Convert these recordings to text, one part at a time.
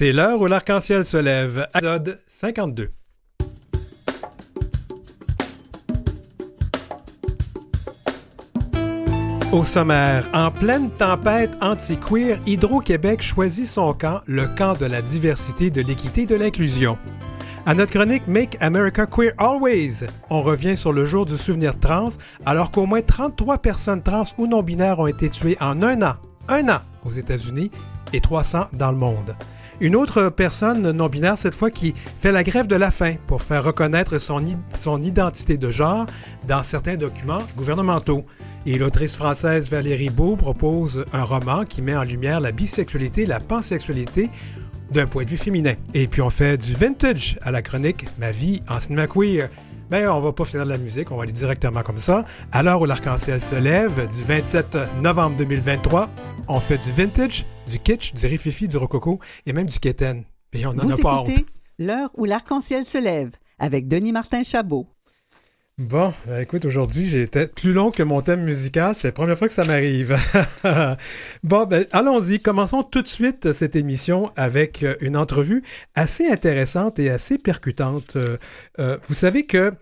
C'est l'heure où l'arc-en-ciel se lève. Épisode 52. Au sommaire, en pleine tempête anti-queer, Hydro-Québec choisit son camp, le camp de la diversité, de l'équité et de l'inclusion. À notre chronique Make America Queer Always, on revient sur le jour du souvenir trans, alors qu'au moins 33 personnes trans ou non-binaires ont été tuées en un an, un an aux États-Unis et 300 dans le monde. Une autre personne non-binaire, cette fois, qui fait la grève de la faim pour faire reconnaître son, identité de genre dans certains documents gouvernementaux. Et l'autrice française Valérie Beau propose un roman qui met en lumière la bisexualité la pansexualité d'un point de vue féminin. Et puis on fait du vintage à la chronique Ma vie en cinéma queer. Mais on va pas finir de la musique, on va aller directement comme ça. À l'heure où l'arc-en-ciel se lève, du 27 novembre 2023, on fait du vintage, du kitsch, du rififi, du rococo et même du keten. Et on en Vous a pas honte. L'heure où l'arc-en-ciel se lève avec Denis Martin Chabot. Bon, ben, écoute, aujourd'hui, j'ai été plus long que mon thème musical. C'est la première fois que ça m'arrive. bon, ben, allons-y. Commençons tout de suite cette émission avec euh, une entrevue assez intéressante et assez percutante. Euh, euh, vous savez que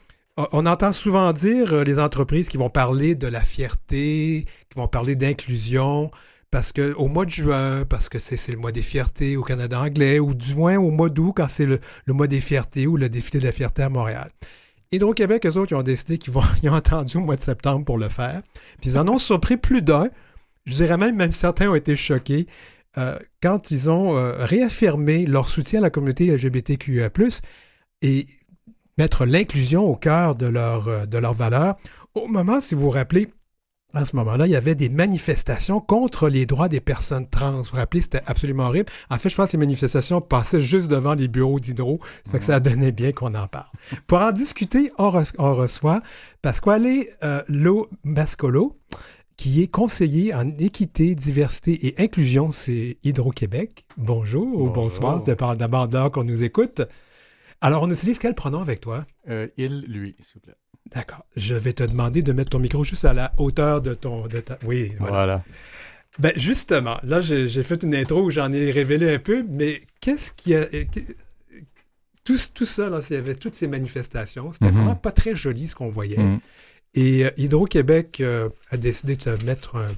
on- entend souvent dire euh, les entreprises qui vont parler de la fierté, qui vont parler d'inclusion, parce que au mois de juin, parce que c'est le mois des fiertés au Canada anglais, ou du moins au mois d'août, quand c'est le, mois des fiertés ou le défilé de la fierté à Montréal. Hydro-Québec, eux autres, ils ont décidé qu'ils vont, ils ont attendu au mois de septembre pour le faire. Puis ils en ont surpris plus d'un. Je dirais même, même certains ont été choqués euh, quand ils ont euh, réaffirmé leur soutien à la communauté LGBTQIA+, et mettre l'inclusion au cœur de leur, euh, de leurs valeurs. Au moment, si vous vous rappelez, à ce moment-là, il y avait des manifestations contre les droits des personnes trans. Vous vous rappelez, c'était absolument horrible. En fait, je pense que ces manifestations passaient juste devant les bureaux d'Hydro. Ça fait que ça donnait bien qu'on en parle. Pour en discuter, on, re- on reçoit Pasquale euh, Lo Mascolo, qui est conseiller en équité, diversité et inclusion, c'est Hydro-Québec. Bonjour ou bonsoir, dépend d'abord d'heure qu'on nous écoute. Alors, on utilise quel pronom avec toi? Euh, il, lui, s'il vous plaît. D'accord. Je vais te demander de mettre ton micro juste à la hauteur de ton... De ta... Oui, voilà. Voilà. Ben justement, là, j'ai fait une intro où j'en ai révélé un peu, mais qu'est-ce qui a... Tout, tout ça, là, il y avait toutes ces manifestations. C'était Mhm. vraiment pas très joli ce qu'on voyait. Mm. Et euh, Hydro-Québec euh, a décidé de mettre un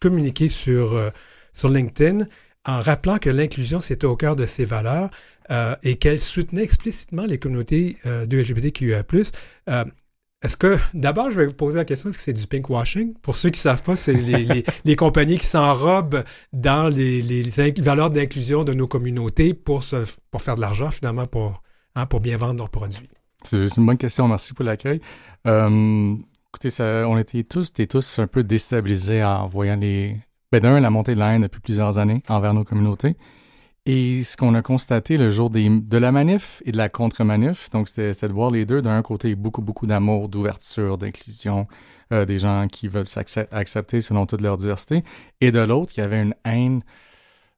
communiqué sur, euh, sur LinkedIn en rappelant que l'inclusion, c'était au cœur de ses valeurs euh, et qu'elle soutenait explicitement les communautés euh, de LGBTQIA+. Euh, est-ce que, d'abord, je vais vous poser la question, est-ce que c'est du pinkwashing? Pour ceux qui ne savent pas, c'est les, les- les compagnies qui s'enrobent dans les, valeurs d'inclusion de nos communautés pour, se, pour faire de l'argent, finalement, pour, hein, pour bien vendre leurs produits. C'est une bonne question. Merci pour l'accueil. Écoutez, ça, on était tous et tous un peu déstabilisés en voyant les. Ben, d'un, la montée de la haine depuis plusieurs années envers nos communautés. Et ce qu'on a constaté le jour de la manif et de la contre-manif, donc c'était de voir les deux. D'un côté, beaucoup, beaucoup d'amour, d'ouverture, d'inclusion, euh, des gens qui veulent s'accepter selon toute leur diversité. Et de l'autre, il y avait une haine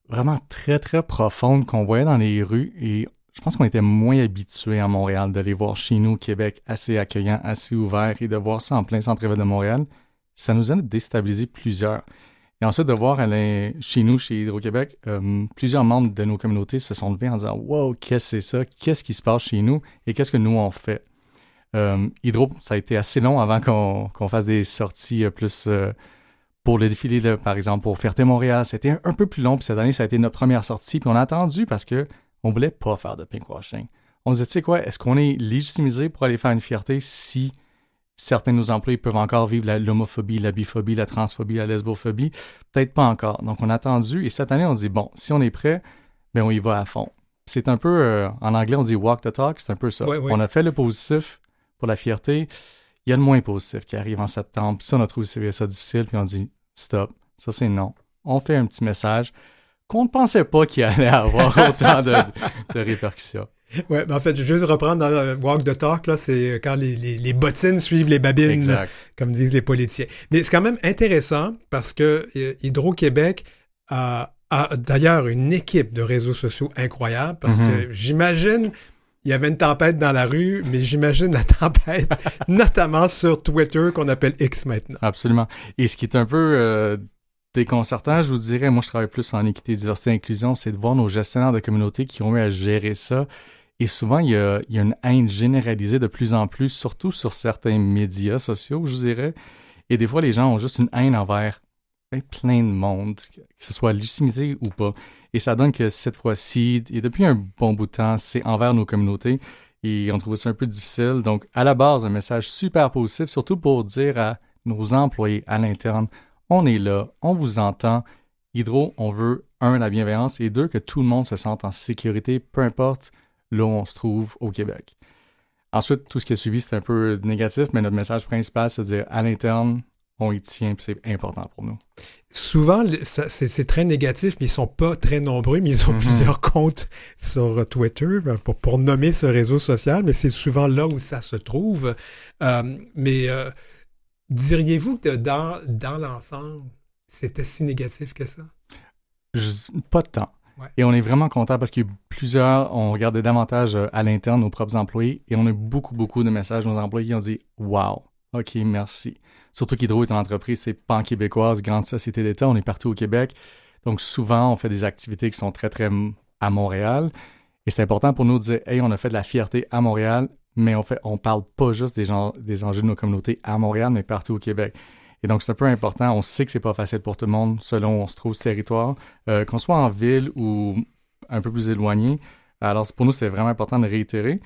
vraiment très, très profonde qu'on voyait dans les rues. Et je pense qu'on était moins habitués à Montréal de les voir chez nous, Québec, assez accueillant, assez ouvert, et de voir ça en plein centre-ville de Montréal. Ça nous a déstabilisé plusieurs. Et ensuite, de voir chez nous, chez Hydro-Québec, euh, plusieurs membres de nos communautés se sont levés en disant Wow, qu'est-ce que c'est ça? Qu'est-ce qui se passe chez nous? Et qu'est-ce que nous on fait? Euh, Hydro, ça a été assez long avant qu'on fasse des sorties euh, plus pour le défilé, par exemple, pour Fierté Montréal. C'était un, un peu plus long, puis cette année, ça a été notre première sortie. Puis on a attendu parce que on voulait pas faire de pinkwashing. On se disait, tu sais quoi, est-ce qu'on est légitimisé pour aller faire une fierté si certains de nos employés peuvent encore vivre l'homophobie, la biphobie, la transphobie, la lesbophobie? Peut-être pas encore. Donc, on a attendu et cette année, on dit, bon, si on est prêt, ben on y va à fond. C'est un peu, euh, en anglais, on dit walk the talk, c'est un peu ça. On a fait le positif pour la fierté. Il y a le moins positif qui arrive en septembre. Puis ça, on a trouvé ça difficile, puis on dit, stop, ça c'est non. On fait un petit message qu'on ne pensait pas qu'il allait avoir autant de, de répercussions. Ouais, ben en fait, je vais juste reprendre dans le Walk the Talk, là, c'est quand les, les, les bottines suivent les babines, Exact. comme disent les politiciens. Mais c'est quand même intéressant parce que euh, Hydro-Québec a, a d'ailleurs une équipe de réseaux sociaux incroyable parce que j'imagine, il y avait une tempête dans la rue, mais j'imagine la tempête, notamment sur Twitter qu'on appelle X maintenant. Absolument. Et ce qui est un peu euh, déconcertant, je vous dirais, moi je travaille plus en équité, diversité, inclusion, c'est de voir nos gestionnaires de communauté qui ont eu à gérer ça. Et souvent, il y, a, une haine généralisée de plus en plus, surtout sur certains médias sociaux, je dirais. Et des fois, les gens ont juste une haine envers ben, plein de monde, que ce soit légitimité ou pas. Et ça donne que cette fois-ci, et depuis un bon bout de temps, c'est envers nos communautés. Et on trouve ça un peu difficile. Donc, à la base, un message super positif, surtout pour dire à nos employés à l'interne, on est là, on vous entend. Hydro, on veut, un, la bienveillance et deux, que tout le monde se sente en sécurité, peu importe là où on se trouve au Québec. Ensuite, tout ce qui a suivi, c'est un peu négatif, mais notre message principal, c'est de dire à l'interne, on y tient, c'est important pour nous. Souvent, c'est très négatif, mais ils sont pas très nombreux, mais ils ont mhm. plusieurs comptes sur Twitter euh, pour, nommer ce réseau social, mais c'est souvent là où ça se trouve. Euh, mais euh, diriez-vous que dans, dans l'ensemble, c'était si négatif que ça? pas de Et on est vraiment content parce qu'il y a plusieurs, on regardait davantage euh, à l'interne nos propres employés et on a beaucoup, beaucoup de messages de nos employés qui ont dit Wow, OK, merci. Surtout qu'Hydro est une entreprise, c'est pan-québécoise, grande société d'État, on est partout au Québec. Donc souvent, on fait des activités qui sont très, très à Montréal. Et c'est important pour nous de dire Hey, on a fait de la fierté à Montréal, mais on fait, on parle pas juste des, gens, des enjeux de nos communautés à Montréal, mais partout au Québec. Et donc, c'est un peu important. On sait que c'est pas facile pour tout le monde selon où on se trouve ce territoire, euh, qu'on soit en ville ou un peu plus éloigné. Alors, pour nous, c'est vraiment important de réitérer.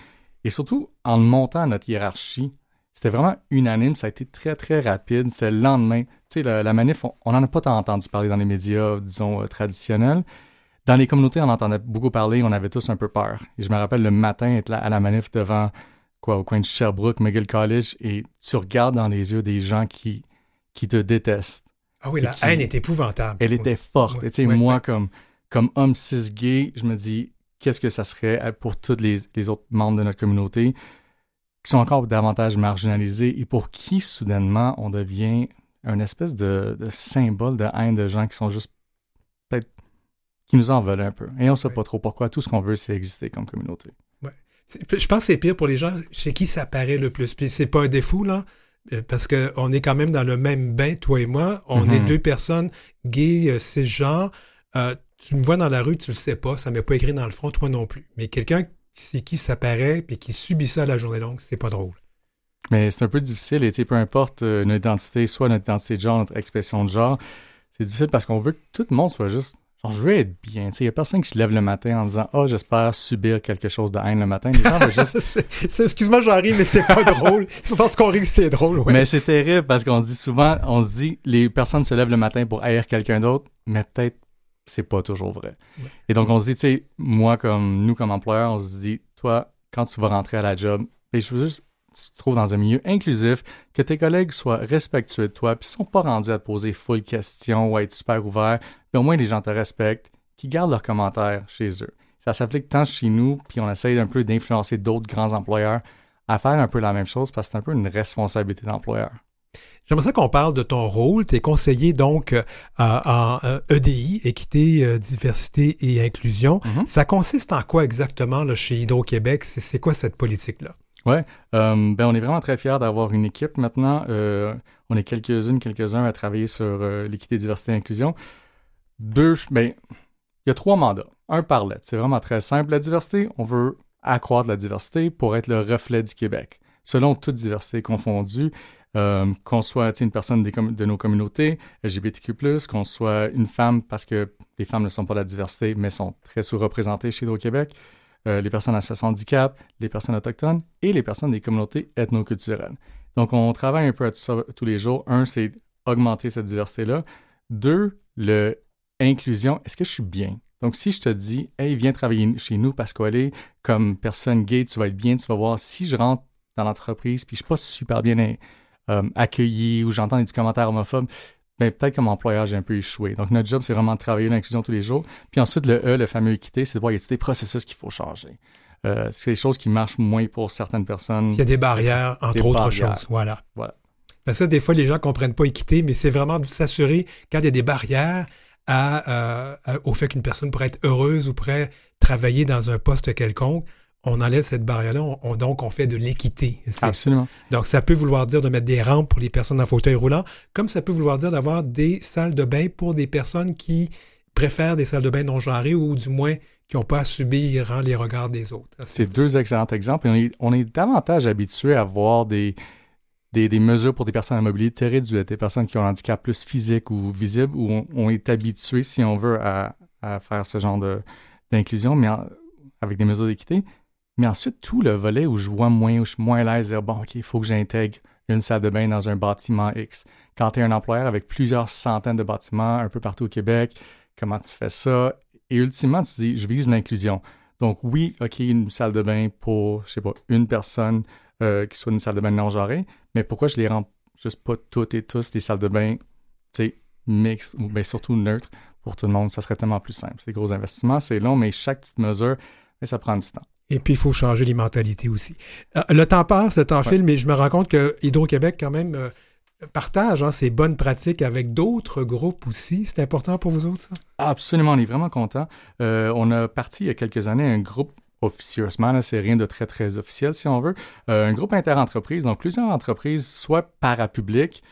Et surtout, en montant notre hiérarchie, c'était vraiment unanime. Ça a été très, très rapide. C'est le lendemain. Tu sais, la, manif, on n'en a pas tant entendu parler dans les médias, disons, euh, traditionnels. Dans les communautés, on entendait beaucoup parler. On avait tous un peu peur. Et je me rappelle le matin être là à la manif devant, quoi, au coin de Sherbrooke, McGill College, et tu regardes dans les yeux des gens qui qui te déteste. Ah oui, la haine est épouvantable. Elle était forte. tu sais, moi, Comme, comme homme cis gay, je me dis, qu'est-ce que ça serait pour tous les, les, autres membres de notre communauté qui sont encore davantage marginalisés et pour qui, soudainement, on devient un espèce de, de symbole de haine de gens qui sont juste peut-être qui nous en veulent un peu. Et on ne sait pas trop pourquoi. Tout ce qu'on veut, c'est exister comme communauté. Ouais. Je pense que c'est pire pour les gens chez qui ça paraît le plus. Puis c'est pas un défaut, là. Euh, parce qu'on est quand même dans le même bain, toi et moi. On est mhm. deux personnes gays, euh, cisgenres. Euh, tu me vois dans la rue, tu le sais pas, ça m'est pas écrit dans le front, toi non plus. Mais quelqu'un c'est qui ça paraît et qui subit ça à la journée longue, c'est pas drôle. Mais c'est un peu difficile, et peu importe notre identité, soit notre identité de genre, notre expression de genre, c'est difficile parce qu'on veut que tout le monde soit juste je veux être bien. Il n'y a personne qui se lève le matin en disant Oh, j'espère subir quelque chose de haine le matin. Excuse-moi, j'en ris, mais c'est pas drôle. C'est parce qu'on rit que c'est drôle. Mais c'est terrible parce qu'on se dit souvent on se dit les personnes se lèvent le matin pour haïr quelqu'un d'autre, mais peut-être c'est pas toujours vrai. Et donc on se dit, tu sais, moi, comme nous, comme employeur, on se dit Toi, quand tu vas rentrer à la job, et je veux juste tu te trouves dans un milieu inclusif, que tes collègues soient respectueux de toi, puis ne sont pas rendus à te poser full questions ou à être super ouverts, au moins les gens te respectent, qui gardent leurs commentaires chez eux. Ça s'applique tant chez nous, puis on essaye un peu d'influencer d'autres grands employeurs à faire un peu la même chose parce que c'est un peu une responsabilité d'employeur. J'aimerais ça qu'on parle de ton rôle. Tu es conseiller donc euh, en EDI, euh, e équité, euh, diversité et inclusion. Mm-hmm. Ça consiste en quoi exactement là, chez Hydro-Québec? C'est quoi cette politique-là? Oui, ben on est vraiment très fiers d'avoir une équipe maintenant. on est quelques-unes, quelques-uns à travailler sur l'équité, diversité et inclusion deux, ben, il y a trois mandats. Un par lettre. C'est vraiment très simple. La diversité, on veut accroître la diversité pour être le reflet du Québec. Selon toute diversité confondue, euh, qu'on soit une personne de nos communautés LGBTQ+, qu'on soit une femme parce que les femmes ne sont pas la diversité, mais sont très sous-représentées chez nous au Québec, euh, les personnes à situation handicap, les personnes autochtones et les personnes des communautés ethnoculturelles. Donc, on travaille un peu à ça tous les jours. Un, c'est augmenter cette diversité-là. Deux, le inclusion, est-ce que je suis bien? Donc, si je te dis, hey, viens travailler chez nous parce comme personne gay, tu vas être bien, tu vas voir si je rentre dans l'entreprise puis je suis pas super bien euh, accueilli ou j'entends des commentaires homophobes, ben, peut-être comme employeur, j'ai un peu échoué. Donc, notre job, c'est vraiment de travailler l'inclusion tous les jours. Puis ensuite, le E, le fameux équité, c'est de voir, y a des processus qu'il faut changer? Euh, c'est des choses qui marchent moins pour certaines personnes. Il y a des barrières, entre autres choses. Voilà. voilà. Parce que des fois, les gens ne comprennent pas équité, mais c'est vraiment de s'assurer, quand il y a des barrières, euh, au fait qu'une personne pourrait être heureuse ou pourrait travailler dans un poste quelconque, on enlève cette barrière-là, on, donc on fait de l'équité. Absolument. Donc ça peut vouloir dire de mettre des rampes pour les personnes en fauteuil roulant, comme ça peut vouloir dire d'avoir des salles de bain pour des personnes qui préfèrent des salles de bain non genrées ou du moins qui n'ont pas à subir hein, les regards des autres. C'est deux excellents exemples. on, est, davantage habitué à voir des, des, mesures pour des personnes à mobilité réduite, des personnes qui ont un handicap plus physique ou visible, où on, est habitué, si on veut, à, faire ce genre d'inclusion, mais avec des mesures d'équité. Mais ensuite, tout le volet où je vois moins, où je suis moins à l'aise, bon, OK, il faut que j'intègre une salle de bain dans un bâtiment X. Quand tu es un employeur avec plusieurs centaines de bâtiments un peu partout au Québec, comment tu fais ça? Et ultimement, tu dis, je vise l'inclusion. Donc oui, OK, une salle de bain pour, je sais pas, une personne euh, qui soit une salle de bain non genrée, mais pourquoi je les rends juste pas toutes et tous des salles de bain, tu sais, mixtes ou bien surtout neutres pour tout le monde? Ça serait tellement plus simple. C'est des gros investissements, c'est long, mais chaque petite mesure, mais ça prend du temps. Et puis, il faut changer les mentalités aussi. Euh, le temps passe, le temps file, mais je me rends compte que Hydro-Québec, quand même, euh, partage hein, ces bonnes pratiques avec d'autres groupes aussi. C'est important pour vous autres, ça? Absolument, on est vraiment content. Euh, on a parti il y a quelques années un groupe officieusement, c'est rien de très, très officiel, si on veut. un groupe inter-entreprise, donc plusieurs entreprises, soit parapubliques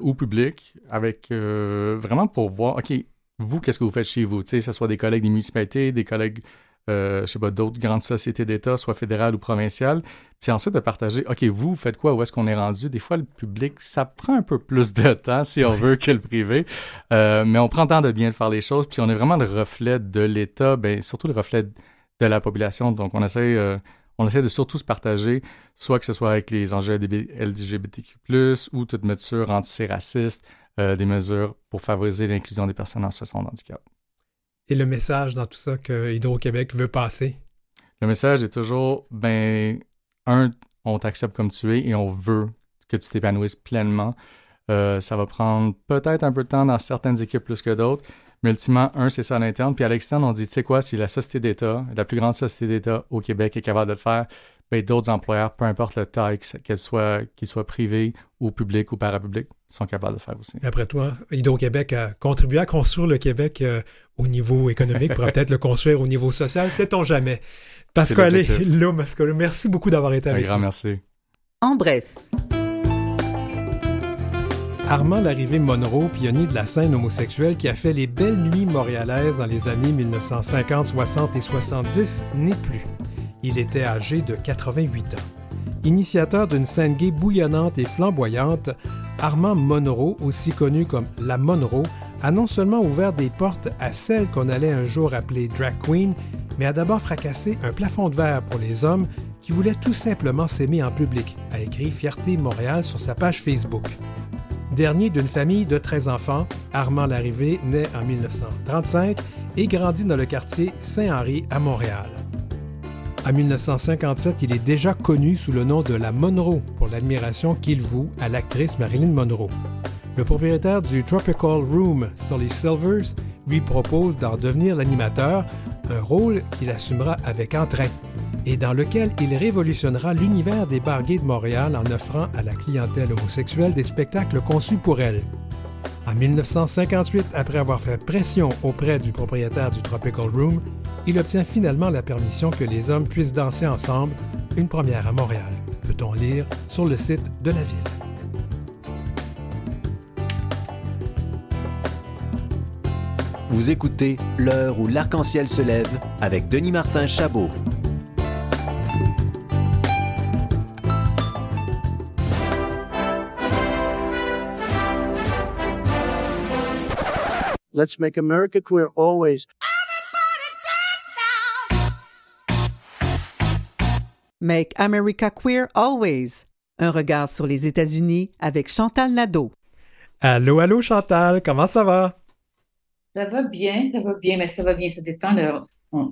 ou publiques, avec vraiment pour voir, OK, vous, qu'est-ce que vous faites chez vous? Tu sais, que ce soit des collègues des municipalités, des collègues euh, je sais pas, d'autres grandes sociétés d'État, soit fédérales ou provinciales. Puis ensuite de partager, OK, vous faites quoi, où est-ce qu'on est rendu? Des fois, le public, ça prend un peu plus de temps, si on veut, que le privé. Euh, mais on prend le temps de bien faire les choses, puis on est vraiment le reflet de l'État, ben, surtout le reflet de la population. Donc, on essaie, euh, on essaie de surtout se partager, soit que ce soit avec les enjeux LGBTQ+, ou toute mesure anti-raciste, des mesures pour favoriser l'inclusion des personnes en situation de handicap et le message dans tout ça que Hydro-Québec veut passer? Le message est toujours, ben, un, on t'accepte comme tu es et on veut que tu t'épanouisses pleinement. Euh, ça va prendre peut-être un peu de temps dans certaines équipes plus que d'autres, mais ultimement, un, c'est ça à l'interne. Puis à l'externe, on dit, tu sais quoi, si la société d'État, la plus grande société d'État au Québec est capable de le faire, ben, d'autres employeurs, peu importe le taille, qu'elle soit, qu'ils soient privés ou publics ou parapublics, sont capables de faire aussi. Après toi, Hydro-Québec a contribué à construire le Québec euh, au niveau économique, pour peut-être le construire au niveau social, sait-on jamais. Mascolo, merci beaucoup d'avoir été avec nous. Un grand merci. En bref. Armand Larrivée Monroe, pionnier de la scène homosexuelle qui a fait les belles nuits montréalaises dans les années 1950, 60 et 70, n'est plus. Il était âgé de 88 ans. Initiateur d'une scène gay bouillonnante et flamboyante, Armand Monroe, aussi connu comme La Monroe, a non seulement ouvert des portes à celles qu'on allait un jour appeler drag queen, mais a d'abord fracassé un plafond de verre pour les hommes qui voulaient tout simplement s'aimer en public, a écrit Fierté Montréal sur sa page Facebook. Dernier d'une famille de 13 enfants, Armand Larrivée naît en 1935 et grandit dans le quartier Saint-Henri à Montréal. En 1957, il est déjà connu sous le nom de la Monroe pour l'admiration qu'il voue à l'actrice Marilyn Monroe. Le propriétaire du Tropical Room, Sully Silvers, lui propose d'en devenir l'animateur, un rôle qu'il assumera avec entrain et dans lequel il révolutionnera l'univers des bars de Montréal en offrant à la clientèle homosexuelle des spectacles conçus pour elle. En 1958, après avoir fait pression auprès du propriétaire du Tropical Room, il obtient finalement la permission que les hommes puissent danser ensemble, une première à Montréal, peut-on lire sur le site de la ville. Vous écoutez L'heure où l'arc-en-ciel se lève avec Denis Martin Chabot. Let's make America queer always. Make America queer always. Un regard sur les États-Unis avec Chantal Nadeau. Allô, allô, Chantal, comment ça va? Ça va bien, ça va bien, mais ça va bien, ça dépend.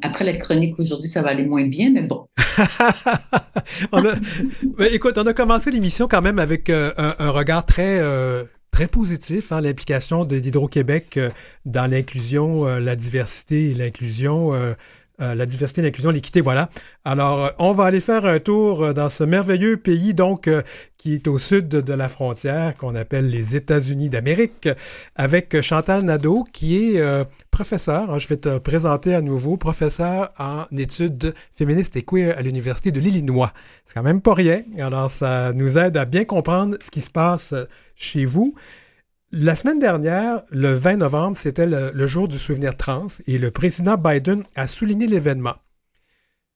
après la chronique aujourd'hui, ça va aller moins bien, mais bon. écoute, on a commencé l'émission quand même avec euh, un, regard très, euh, très positif, hein, l'implication d'Hydro-Québec euh, dans l'inclusion, euh, la diversité et l'inclusion. Euh, euh, la diversité, l'inclusion, l'équité, voilà. Alors, on va aller faire un tour dans ce merveilleux pays, donc, qui est au sud de, la frontière, qu'on appelle les États-Unis d'Amérique, avec Chantal Nadeau, qui est professeur, hein, je vais te présenter à nouveau, professeur en études féministes et queer à l'Université de l'Illinois. C'est quand même pas rien. Alors, ça nous aide à bien comprendre ce qui se passe chez vous. La semaine dernière, le 20 novembre, c'était le, jour du souvenir trans et le président Biden a souligné l'événement.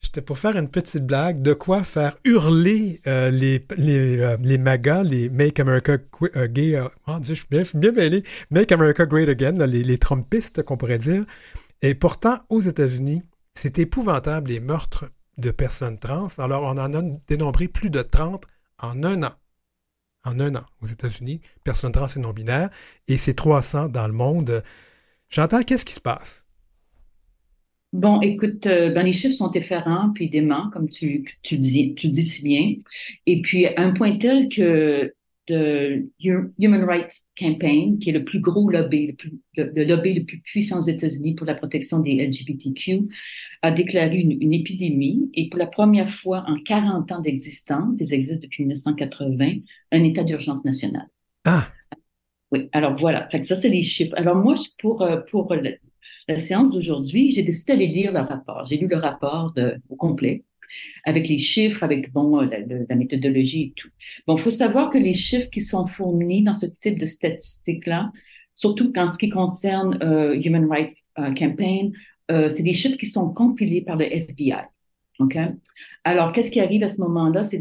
J'étais pour faire une petite blague de quoi faire hurler euh, les, les, euh, les, MAGA, les Make America euh, Gay. oh Dieu, je suis bien. Make America Great Again, les, les Trumpistes qu'on pourrait dire. Et pourtant, aux États-Unis, c'est épouvantable les meurtres de personnes trans. Alors, on en a dénombré plus de 30 en un an en un an aux États-Unis, personnes trans et non-binaires, et c'est 300 dans le monde. J'entends, qu'est-ce qui se passe? Bon, écoute, euh, ben, les chiffres sont différents, puis dément, comme tu, tu, dis, tu dis si bien. Et puis, un point tel que de Human Rights Campaign, qui est le plus gros lobby, le, lobby le plus puissant aux États-Unis pour la protection des LGBTQ, a déclaré une, épidémie et pour la première fois en 40 ans d'existence, ils existent depuis 1980, un état d'urgence national. Ah. Oui, alors voilà. Fait que ça, c'est les chiffres. Alors moi, pour, euh, pour la séance d'aujourd'hui, j'ai décidé d'aller lire le rapport. J'ai lu le rapport de, au complet avec les chiffres, avec bon, la, méthodologie et tout. Bon, il faut savoir que les chiffres qui sont fournis dans ce type de statistiques-là, surtout en ce qui concerne euh, Human Rights euh, Campaign, euh, c'est des chiffres qui sont compilés par le FBI. OK? Alors, qu'est-ce qui arrive à ce moment-là? C'est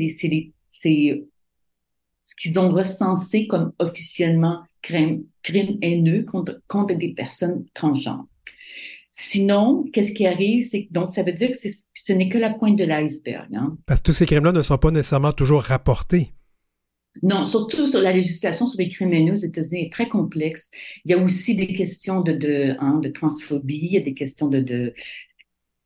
c'est ce qu'ils ont recensé comme officiellement crime, crime haineux contre, contre des personnes transgenres. Sinon, qu'est-ce qui arrive? C'est donc ça veut dire que ce n'est que la pointe de l'iceberg. Hein? Parce que tous ces crimes-là ne sont pas nécessairement toujours rapportés. Non, surtout sur la législation sur les crimes haineux aux États-Unis est très complexe. Il y a aussi des questions de, de, hein, de transphobie, il y a des questions de, de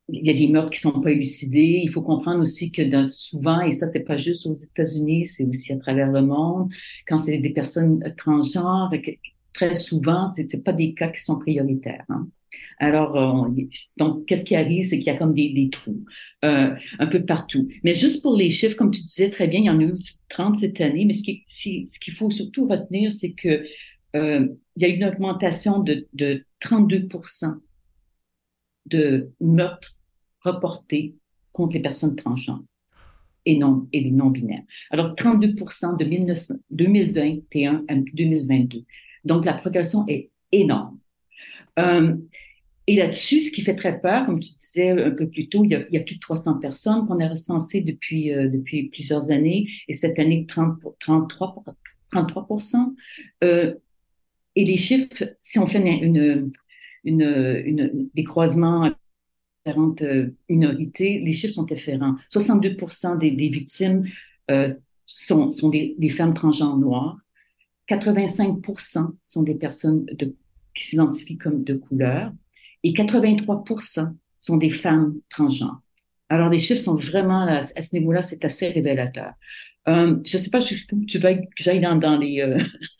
il y a des meurtres qui sont pas élucidés. Il faut comprendre aussi que dans, souvent, et ça c'est pas juste aux États-Unis, c'est aussi à travers le monde, quand c'est des personnes transgenres, très souvent, c'est c'est pas des cas qui sont prioritaires. Hein. Alors, euh, qu'est-ce qui arrive, c'est qu'il y a comme des, trous euh, un peu partout. Mais juste pour les chiffres, comme tu disais très bien, il y en a eu 30 cette année, mais ce qu'il faut surtout retenir, c'est que euh, il y a une augmentation de, de 32% de meurtres reportés contre les personnes transgenres et non et les non-binaires. Alors, 32% de 2021 à 2022. Donc, la progression est énorme. Euh, et là-dessus, ce qui fait très peur, comme tu disais un peu plus tôt, il y a, plus de 300 personnes qu'on a recensées depuis, euh, depuis plusieurs années, et cette année, 30, 33, 33 euh, Et les chiffres, si on fait des croisements différentes euh, minorités, les chiffres sont différents. 62 des, des victimes euh, sont, sont des, des femmes transgenres noires. 85% sont des personnes de qui s'identifient comme de couleur et 83 sont des femmes transgenres. Alors, les chiffres sont vraiment, à ce niveau-là, c'est assez révélateur. Euh, je ne sais pas, tu veux que j'aille dans, dans, les, euh,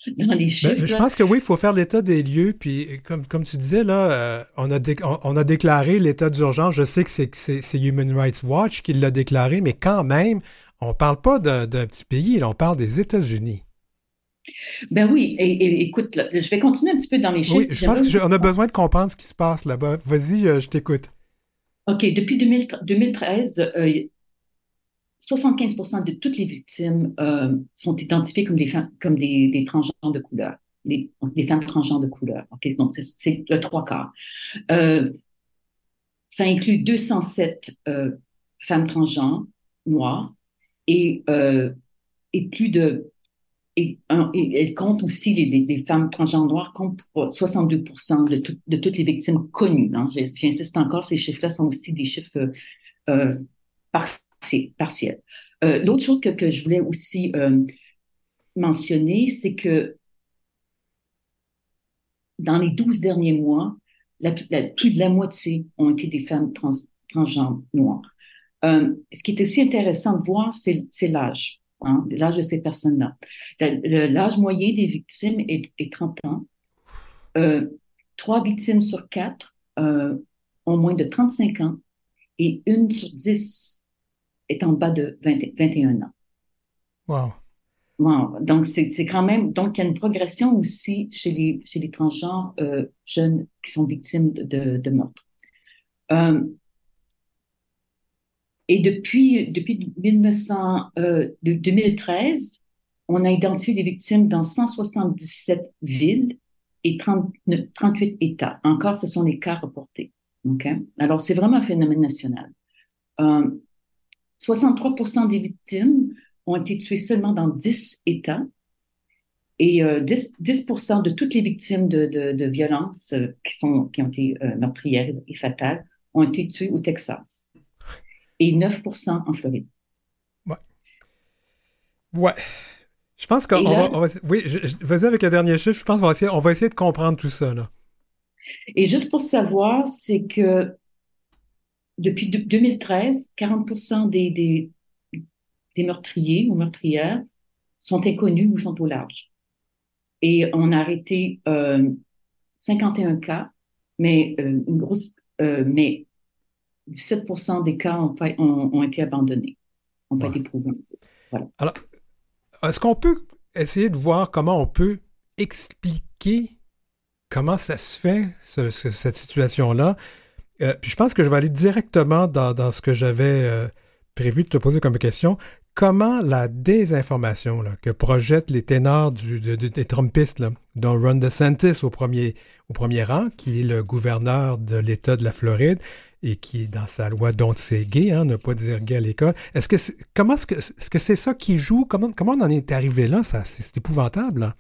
dans les ben, chiffres. je pense que oui, il faut faire l'état des lieux. Puis, comme, comme tu disais, là, euh, on, a on, a déclaré l'état d'urgence. Je sais que c'est Human Rights Watch qui l'a déclaré, mais quand même, on ne parle pas d'un petit pays, là, on parle des États-Unis. Ben oui, et, écoute, je vais continuer un petit peu dans les chiffres. Oui, je pense qu'on a besoin de comprendre ce qui se passe là-bas. Vas-y, euh, je t'écoute. OK, depuis 2013, 75% euh, de toutes les victimes euh, sont identifiées comme des femmes, comme des, des transgenres de couleur, des, des, femmes transgenres de couleur. OK, donc c'est le trois quarts. ça inclut 207 femmes transgenres noires et, et plus de et, elle compte aussi, les, femmes transgenres noires comptent pour 62 de, de toutes les victimes connues. Hein. J'insiste encore, ces chiffres-là sont aussi des chiffres euh, partiels. Euh, L'autre chose que, je voulais aussi euh, mentionner, c'est que dans les 12 derniers mois, plus de la moitié ont été des femmes trans, transgenres noires. Euh, ce qui est aussi intéressant de voir, c'est l'âge. Hein, l'âge de ces personnes-là. L'âge moyen des victimes est, 30 ans. Euh, trois victimes sur quatre euh, ont moins de 35 ans et une sur dix est en bas de 20 21 ans. Wow. Wow. Donc, c'est quand même, donc il y a une progression aussi chez les, chez les transgenres euh, jeunes qui sont victimes de, de, de meurtre. Euh, et depuis, depuis 1900, euh, de 2013, on a identifié des victimes dans 177 villes et 30 38 États. Encore, ce sont les cas reportés. OK? Alors, c'est vraiment un phénomène national. Euh, 63% des victimes ont été tuées seulement dans 10 États. Et euh, 10, 10 de toutes les victimes de, de, violences euh, qui, qui ont été euh, meurtrières et fatales ont été tuées au Texas. Et 9 en Floride. Ouais. Ouais. Je pense qu'on va, on va- Oui, vas-y avec le dernier chiffre. Je pense qu'on va essayer, on va essayer de comprendre tout ça. Là. Et juste pour savoir, c'est que depuis de- 2013, 40 des, des, des meurtriers ou meurtrières sont inconnus ou sont au large. Et on a arrêté euh, 51 cas, mais euh, une grosse, euh, mais 17% des cas ont, pas- ont, ont été abandonnés, ont pas été prouvés. Est-ce qu'on peut essayer de voir comment on peut expliquer comment ça se fait, ce- ce- cette situation-là? Euh, puis je pense que je vais aller directement dans, dans ce que j'avais euh, prévu de te poser comme question. Comment la désinformation là, que projettent les ténors du- de- de- des Trumpistes, là, dont Ron DeSantis au premier, au premier rang, qui est le gouverneur de l'État de la Floride, et qui est dans sa loi dont c'est gay, hein, ne pas dire gay à l'école. Est-ce que c'est, comment est-ce que est-ce que c'est ça qui joue? Comment comment on en est arrivé là? Ça c'est, épouvantable. là.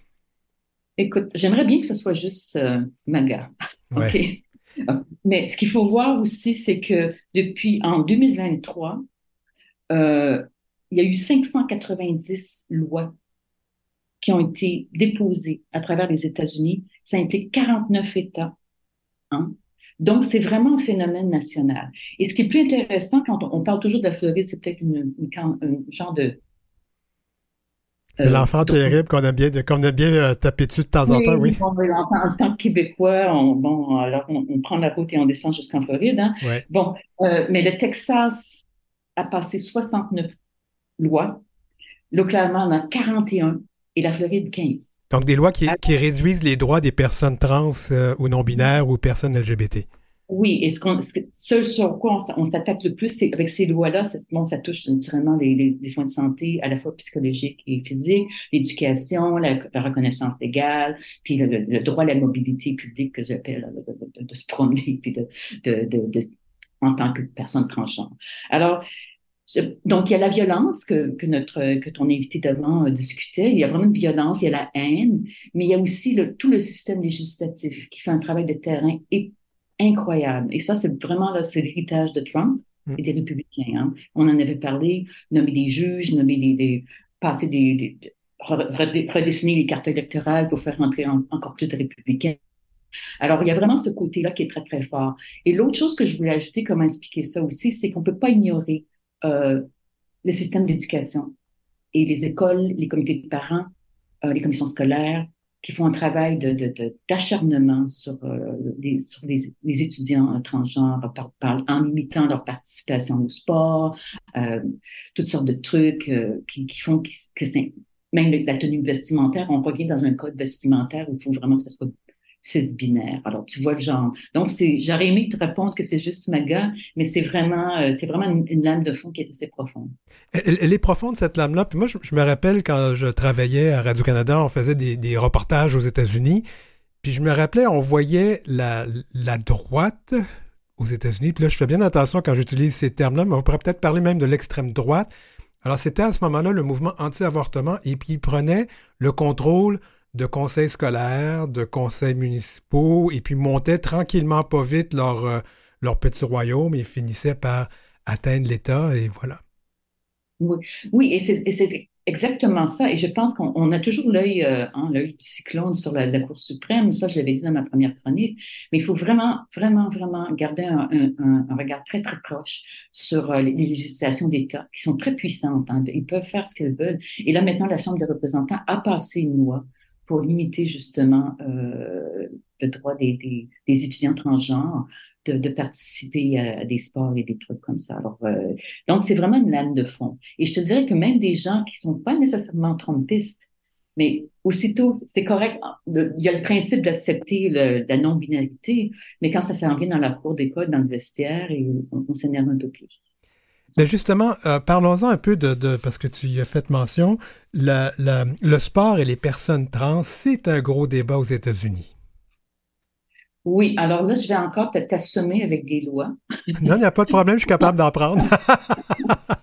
Écoute, j'aimerais bien que ce soit juste euh, MAGA. Ouais. OK. Mais ce qu'il faut voir aussi, c'est que depuis en 2023, euh, il y a eu 590 lois qui ont été déposées à travers les États-Unis. Ça implique 49 États. hein. Donc, c'est vraiment un phénomène national. Et ce qui est plus intéressant, quand on, on parle toujours de la Floride, c'est peut-être une, une, can- un genre de... C'est euh, l'enfant terrible qu'on aime bien qu'on aime bien euh, taper dessus de temps en temps, oui. en, tant- en tant que Québécois, on, bon, alors on, on prend la route et on descend jusqu'en Floride. Hein. Ouais. Bon, euh, mais le Texas a passé 69 lois, l'Oklahoma en a 41 et la Floride 15. Donc des lois qui, qui réduisent les droits des personnes trans euh, ou non binaires ou personnes LGBT. Oui, et ce, qu'on, ce, que- ce sur quoi on, s'attaque le plus, c'est avec ces lois-là, c'est- bon, ça touche naturellement les, les- les soins de santé, à la fois psychologiques et physiques, l'éducation, la, la reconnaissance légale, puis le, le- le droit à la mobilité publique que j'appelle, là, de, de- se promener, puis de, en tant que personne transgenre. Alors, donc, il y a la violence que, que notre que ton invité d'avant discutait. Il y a vraiment une violence, il y a la haine, mais il y a aussi le, tout le système législatif qui fait un travail de terrain incroyable. Et ça, c'est vraiment l'héritage de Trump Mm. et des républicains. hein. On en avait parlé, nommer des juges, nommer des, des passer des, redessiner les cartes électorales pour faire entrer en- encore plus de républicains. Alors, il y a vraiment ce côté-là qui est très, très fort. Et l'autre chose que je voulais ajouter, comment expliquer ça aussi, c'est qu'on peut pas ignorer euh, le système d'éducation et les écoles, les comités de parents, euh, les commissions scolaires qui font un travail de, de, de- d'acharnement sur, euh, les, sur les, les étudiants euh, transgenres en limitant leur participation au sport, euh, toutes sortes de trucs euh, qui, qui font que c'est même la tenue vestimentaire, on revient dans un code vestimentaire où il faut vraiment que ce soit cis-binaire. Alors, tu vois le genre. Donc, c'est, j'aurais aimé te répondre que c'est juste MAGA, mais c'est vraiment, euh, une, lame de fond qui est assez profonde. Elle, est profonde, cette lame-là. Puis moi, je, me rappelle quand je travaillais à Radio-Canada, on faisait des, reportages aux États-Unis. Puis je me rappelais, on voyait la, la droite aux États-Unis. Puis là, je fais bien attention quand j'utilise ces termes-là, mais on pourrait peut-être parler même de l'extrême droite. Alors, c'était à ce moment-là le mouvement anti-avortement et puis il prenait le contrôle de conseils scolaires, de conseils municipaux et puis montait tranquillement, pas vite, leur, euh, petit royaume et finissait par atteindre l'État et voilà. Oui, et c'est, exactement ça. Et je pense qu'on on a toujours l'œil, euh, hein, l'œil du cyclone sur la, Cour suprême. Ça, je l'avais dit dans ma première chronique. Mais il faut vraiment, vraiment, vraiment garder un, regard très, très proche sur euh, les, législations d'État qui sont très puissantes. hein. Ils peuvent faire ce qu'ils veulent. Et là, maintenant, la Chambre des représentants a passé une loi pour limiter justement euh, le droit des, des, des étudiants transgenres de, de, participer à, des sports et des trucs comme ça. Alors, euh, donc, c'est vraiment une lame de fond. Et je te dirais que même des gens qui sont pas nécessairement trompistes, mais aussitôt, c'est correct. Il y a le principe d'accepter la non-binarité, mais quand ça s'en vient dans la cour d'école, dans le vestiaire, et on, s'énerve un peu plus. Mais justement, euh, parlons-en un peu de, parce que tu y as fait mention, le sport et les personnes trans, c'est un gros débat aux États-Unis. Oui, alors là, je vais encore t'assommer avec des lois. non, il n'y a pas de problème, je suis capable d'en prendre.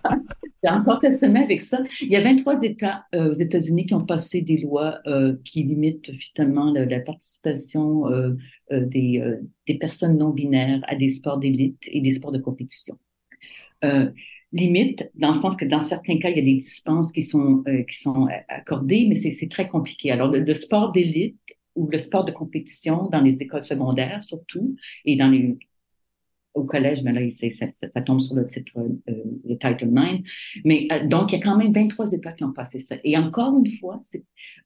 je vais encore t'assommer avec ça. Il y a 23 États euh, aux États-Unis qui ont passé des lois euh, qui limitent finalement la, participation des, des, personnes non binaires à des sports d'élite et des sports de compétition. Limite, dans le sens que dans certains cas, il y a des dispenses qui sont, qui sont accordées, mais c'est très compliqué. Alors, le, le sport d'élite ou le sport de compétition dans les écoles secondaires surtout et dans les au collège, mais là, ça, ça, ça, tombe sur le titre, euh, le Title 9. Mais euh, donc, il y a quand même 23 États qui ont passé ça. Et encore une fois, c'est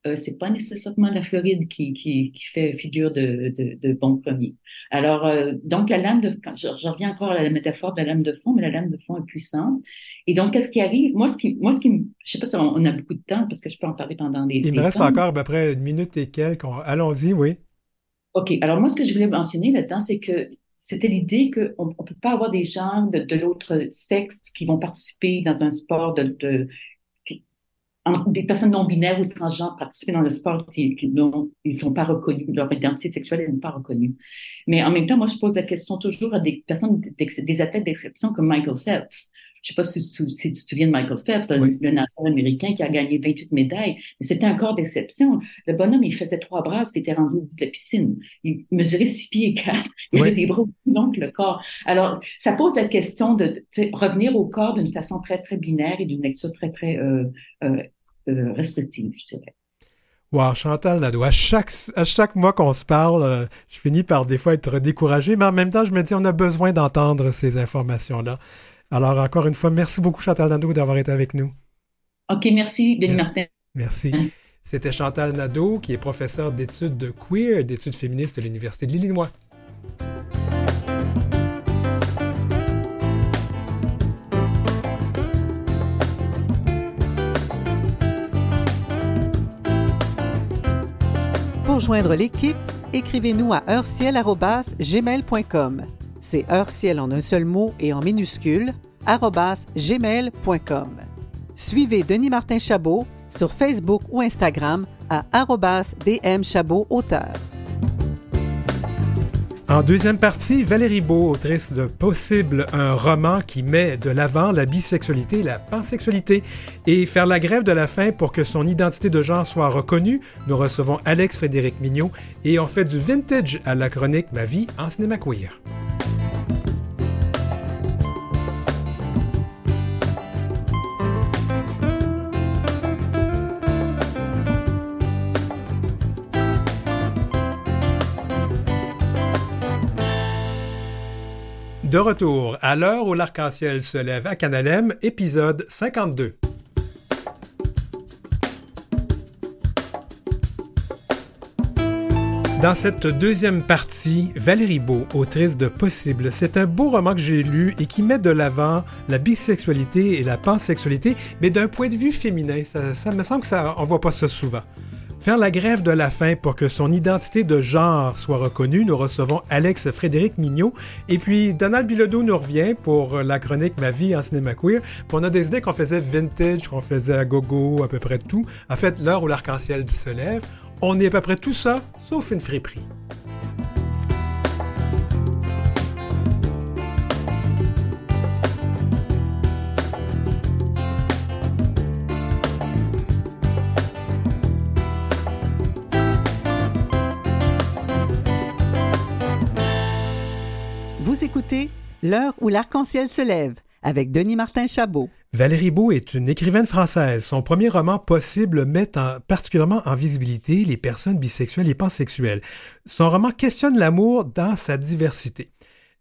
euh, c'est pas nécessairement la Floride qui, qui, qui fait figure de, de, de bon premier. Alors, euh, donc, la lame de... Je, je, reviens encore à la métaphore de la lame de fond, mais la lame de fond est puissante. Et donc, qu'est-ce qui arrive? Moi, ce qui, moi, ce qui je sais pas si on, a beaucoup de temps, parce que je peux en parler pendant des... Il me reste encore à peu près une minute et quelques. Allons-y, oui. OK. Alors, moi, ce que je voulais mentionner là-dedans, c'est que c'était l'idée qu'on ne peut pas avoir des gens de, l'autre sexe qui vont participer dans un sport de, de des personnes non binaires ou transgenres participer dans le sport qui, qui sont pas reconnus, leur identité sexuelle n'est pas reconnue. Mais en même temps, moi, je pose la question toujours à des personnes, des athlètes d'exception comme Michael Phelps. Je sais pas si, tu te souviens de Michael Phelps, le, nageur américain qui a gagné 28 médailles, mais c'était un corps d'exception. Le bonhomme, il faisait trois bras qui était rendu au bout de la piscine. Il mesurait six pieds et quatre. Il avait des bras plus longs que le corps. Alors, ça pose la question de, revenir au corps d'une façon très, très binaire et d'une lecture très, très euh, euh, euh, restrictive, je dirais. Wow, Chantal Nadeau, à chaque, à chaque mois qu'on se parle, je finis par des fois être découragé, mais en même temps, je me dis, on a besoin d'entendre ces informations-là. Alors, encore une fois, merci beaucoup, Chantal Nadeau, d'avoir été avec nous. OK, merci, Denis Martin. Merci. Hein? C'était Chantal Nadeau, qui est professeur d'études de queer, d'études féministes de l'Université de l'Illinois. Pour joindre l'équipe, écrivez-nous à heurciel.gmail.com. C'est heurciel en un seul mot et en minuscule, gmail.com. Suivez Denis Martin Chabot sur Facebook ou Instagram à dmchabot auteur. En deuxième partie, Valérie Beau, autrice de Possible, un roman qui met de l'avant la bisexualité et la pansexualité. Et faire la grève de la faim pour que son identité de genre soit reconnue, nous recevons Alex Frédéric Mignot et on fait du vintage à la chronique Ma vie en cinéma queer. De retour à l'heure où l'arc-en-ciel se lève à Canalem, épisode 52. Dans cette deuxième partie, Valérie Beau, autrice de Possible, c'est un beau roman que j'ai lu et qui met de l'avant la bisexualité et la pansexualité, mais d'un point de vue féminin. Ça, ça me semble que ça, on voit pas ça souvent. Faire la grève de la faim pour que son identité de genre soit reconnue, nous recevons Alex Frédéric Mignot. Et puis Donald Bilodeau nous revient pour la chronique Ma vie en cinéma queer. On a des idées qu'on faisait vintage, qu'on faisait à gogo, à peu près tout. En fait, l'heure où l'arc-en-ciel se lève, on est à peu près tout ça, sauf une friperie. Écoutez L'heure où l'arc-en-ciel se lève avec Denis Martin Chabot. Valérie Beau est une écrivaine française. Son premier roman Possible met particulièrement en visibilité les personnes bisexuelles et pansexuelles. Son roman questionne l'amour dans sa diversité.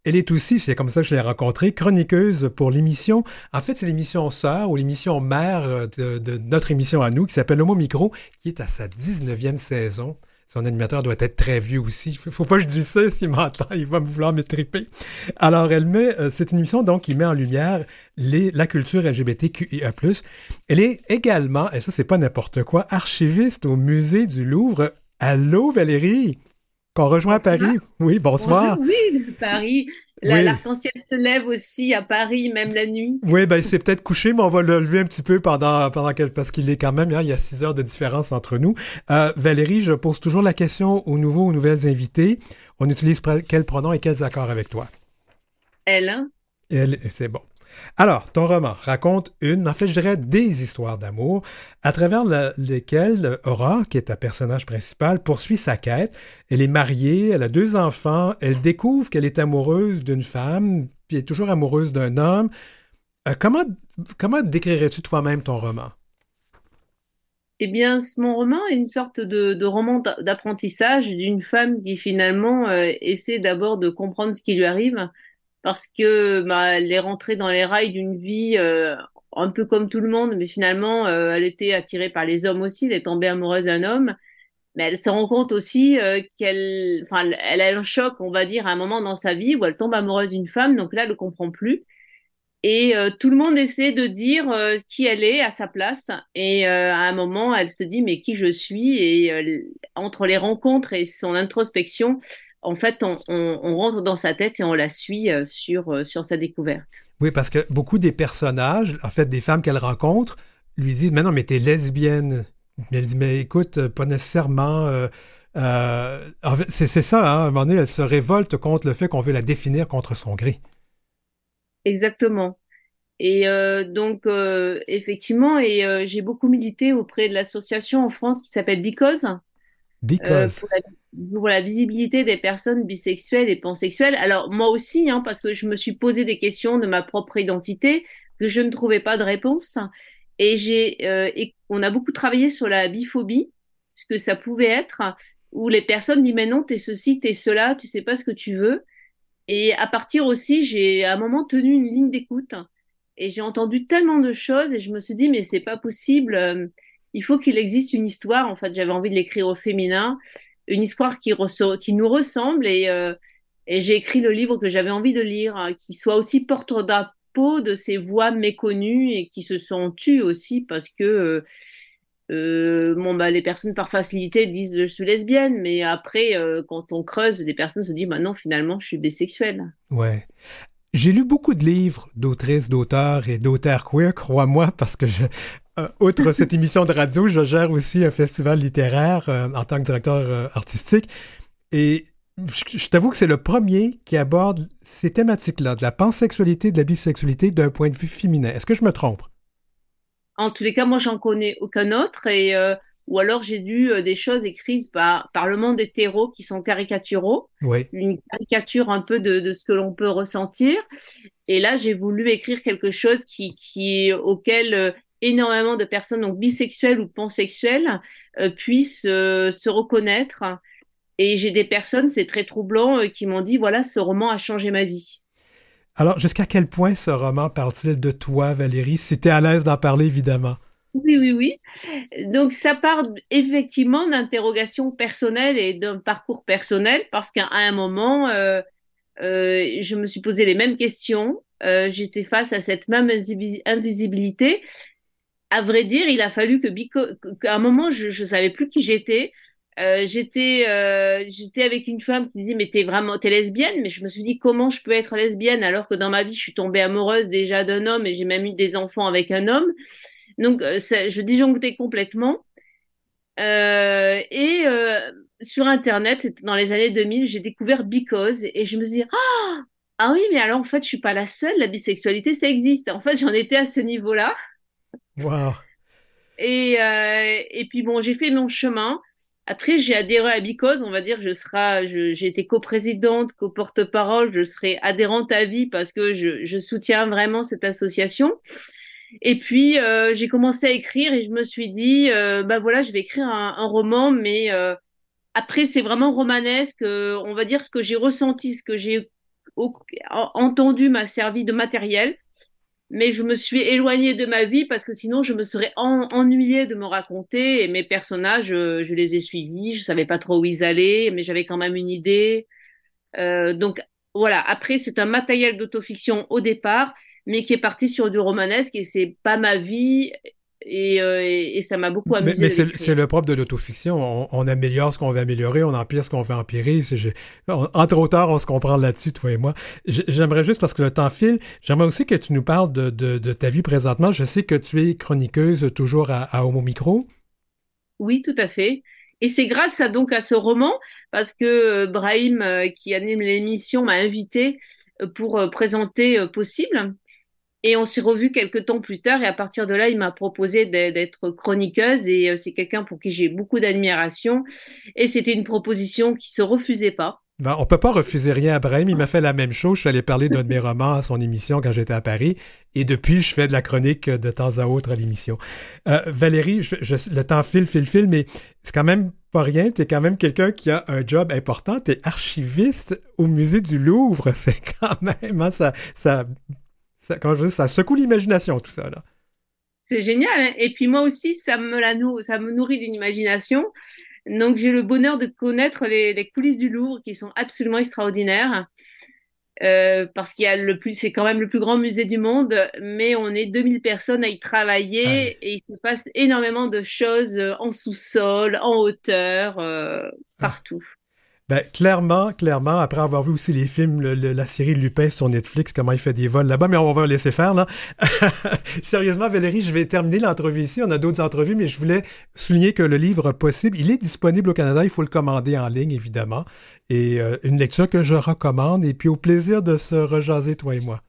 Elle est aussi, c'est comme ça que je l'ai rencontrée, chroniqueuse pour l'émission. En fait, c'est l'émission sœur ou l'émission mère de, de, notre émission à nous qui s'appelle Homo Micro, qui est à sa 19e saison. Son animateur doit être très vieux aussi. Il faut, faut pas que je dise ça s'il m'entend, il va me vouloir me triper. Alors, elle met, euh, c'est une émission donc qui met en lumière les, la culture LGBTQIA+. Elle est également, et ça c'est pas n'importe quoi, archiviste au musée du Louvre. Allô Valérie, qu'on rejoint à Paris? Oui, bonsoir. Bonjour, oui, Paris. L'arc-en-ciel se lève aussi à Paris, même la nuit. Oui, ben il s'est peut-être couché, mais on va le lever un petit peu pendant, pendant quel, parce qu'il est quand même, hein, il y a six heures de différence entre nous. Euh, Valérie, je pose toujours la question aux nouveaux, aux nouvelles invités. On utilise quel pronom et quels accords avec toi? Elle. Hein? Elle, c'est bon. Alors, ton roman raconte une, en fait, je dirais des histoires d'amour, à travers lesquelles Aurore, qui est ta personnage principal, poursuit sa quête. Elle est mariée, elle a deux enfants, elle découvre qu'elle est amoureuse d'une femme, puis est toujours amoureuse d'un homme. Euh, comment, comment décrirais-tu toi-même ton roman? Eh bien, mon roman est une sorte de, roman d'apprentissage d'une femme qui finalement euh, essaie d'abord de comprendre ce qui lui arrive, parce que bah, elle est rentrée dans les rails d'une vie euh, un peu comme tout le monde, mais finalement, euh, elle était attirée par les hommes aussi, elle est tombée amoureuse d'un homme. Mais elle se rend compte aussi euh, qu'elle, enfin, elle a un choc, on va dire, à un moment dans sa vie où elle tombe amoureuse d'une femme, donc là, elle ne comprend plus. Et tout le monde essaie de dire qui elle est à sa place. Et à un moment, elle se dit mais qui je suis? Et entre les rencontres et son introspection, en fait, on, rentre dans sa tête et on la suit euh, sur, euh, sur sa découverte. Oui, parce que beaucoup des personnages, en fait, des femmes qu'elle rencontre, lui disent Mais non, mais t'es lesbienne. Mais elle dit Mais écoute, euh, pas nécessairement. c'est ça, hein, à un moment donné, elle se révolte contre le fait qu'on veut la définir contre son gré. Exactement. Et donc, effectivement, et j'ai beaucoup milité auprès de l'association en France qui s'appelle Because. Because pour la visibilité des personnes bisexuelles et pansexuelles. Alors moi aussi, hein, parce que je me suis posé des questions de ma propre identité que je ne trouvais pas de réponse. Et j'ai, euh, on a beaucoup travaillé sur la biphobie, ce que ça pouvait être, où les personnes disent mais non, t'es ceci, t'es cela, tu sais pas ce que tu veux. Et à partir aussi, j'ai à un moment tenu une ligne d'écoute et j'ai entendu tellement de choses et je me suis dit mais c'est pas possible. Euh, il faut qu'il existe une histoire. En fait, j'avais envie de l'écrire au féminin une histoire qui, nous ressemble euh, et, j'ai écrit le livre que j'avais envie de lire, hein, qui soit aussi porte-drapeau de ces voix méconnues et qui se sont tues aussi parce que euh, euh, bon, bah, les personnes par facilité disent je suis lesbienne, mais après, quand on creuse, les personnes se disent bah non, finalement, je suis bisexuelle. Ouais. J'ai lu beaucoup de livres d'autrices, d'auteurs et d'auteurs queer, crois-moi, parce que je, euh, outre cette émission de radio, je gère aussi un festival littéraire euh, en tant que directeur euh, artistique. Et je, t'avoue que c'est le premier qui aborde ces thématiques-là, de la pansexualité, de la bisexualité d'un point de vue féminin. Est-ce que je me trompe? En tous les cas, moi, j'en connais aucun autre. Et, ou alors, j'ai lu des choses écrites par, par le monde hétéro qui sont caricaturaux. Oui. Une caricature un peu de, de ce que l'on peut ressentir. Et là, j'ai voulu écrire quelque chose qui, qui auquel énormément de personnes donc bisexuelles ou pansexuelles euh, puissent euh, se reconnaître. Et j'ai des personnes, c'est très troublant, euh, qui m'ont dit voilà, ce roman a changé ma vie. Alors, jusqu'à quel point ce roman parle-t-il de toi, Valérie, si tu es à l'aise d'en parler, évidemment? Oui, oui, oui. Donc, ça part effectivement d'interrogations personnelles et d'un parcours personnel, parce qu'à un moment, je me suis posé les mêmes questions. J'étais face à cette même invisibilité à vrai dire, il a fallu que qu'à un moment, je ne savais plus qui j'étais. Euh, j'étais euh, j'étais avec une femme qui disait mais t'es vraiment lesbienne? Mais je me suis dit comment je peux être lesbienne alors que dans ma vie je suis tombée amoureuse déjà d'un homme et j'ai même eu des enfants avec un homme. Donc euh, je disjonctais complètement. Et sur internet dans les années 2000 j'ai découvert Because et je me suis dit ah! Ah oui mais alors en fait je suis pas la seule la bisexualité ça existe. En fait j'en étais à ce niveau là Wow. Et, euh, et puis bon, j'ai fait mon chemin. Après, j'ai adhéré à Bicose, on va dire, je serai, j'ai été coprésidente, co-porte-parole, je serai adhérente à vie parce que je, soutiens vraiment cette association. Et puis, euh, j'ai commencé à écrire et je me suis dit, bah voilà, je vais écrire un, roman, mais après, c'est vraiment romanesque. On va dire ce que j'ai ressenti, ce que j'ai entendu m'a servi de matériel. Mais je me suis éloignée de ma vie parce que sinon je me serais ennuyée de me raconter et mes personnages, je, les ai suivis, je savais pas trop où ils allaient, mais j'avais quand même une idée. Euh, donc voilà, après c'est un matériel d'autofiction au départ, mais qui est parti sur du romanesque et c'est pas ma vie euh, et, ça m'a beaucoup amusé. Mais, c'est le propre de l'autofiction. On, améliore ce qu'on veut améliorer, on empire ce qu'on veut empirer. Entre auteurs, on se comprend là-dessus, toi et moi. J'aimerais juste, parce que le temps file, j'aimerais aussi que tu nous parles de, ta vie présentement. Je sais que tu es chroniqueuse toujours à, Homo Micro. Oui, tout à fait. Et c'est grâce à, donc à ce roman, parce que euh, Brahim, euh, qui anime l'émission, m'a invité pour présenter Possible, et on s'est revu quelques temps plus tard et à partir de là, il m'a proposé d'être chroniqueuse et euh, c'est quelqu'un pour qui j'ai beaucoup d'admiration et c'était une proposition qui se refusait pas. Ben, on peut pas refuser rien à Brahim. Il m'a fait la même chose. Je suis allé parler d'un de mes romans à son émission quand j'étais à Paris. Et depuis, je fais de la chronique de temps à autre à l'émission. Euh, Valérie, le temps file, file, file, mais c'est quand même pas rien. Tu es quand même quelqu'un qui a un job important. Tu es archiviste au musée du Louvre. C'est quand même, hein, ça, ça ça, je ça secoue l'imagination, tout ça. là. C'est génial. Hein. et puis moi aussi, ça me, la ça me nourrit d'une imagination. Donc j'ai le bonheur de connaître les, coulisses du Louvre qui sont absolument extraordinaires. Euh, parce qu'il y a le plus, c'est quand même le plus grand musée du monde, mais on est 2000 personnes à y travailler et il se passe énormément de choses euh, en sous-sol, en hauteur, euh, ah. partout. Ben, clairement, clairement, après avoir vu aussi les films, la série Lupin sur Netflix, comment il fait des vols là-bas, mais on va le laisser faire, là. Sérieusement, Valérie, je vais terminer l'entrevue ici. On a d'autres entrevues, mais je voulais souligner que le livre Possible, il est disponible au Canada. Il faut le commander en ligne, évidemment. Et euh, une lecture que je recommande. Et puis au plaisir de se rejaser, toi et moi.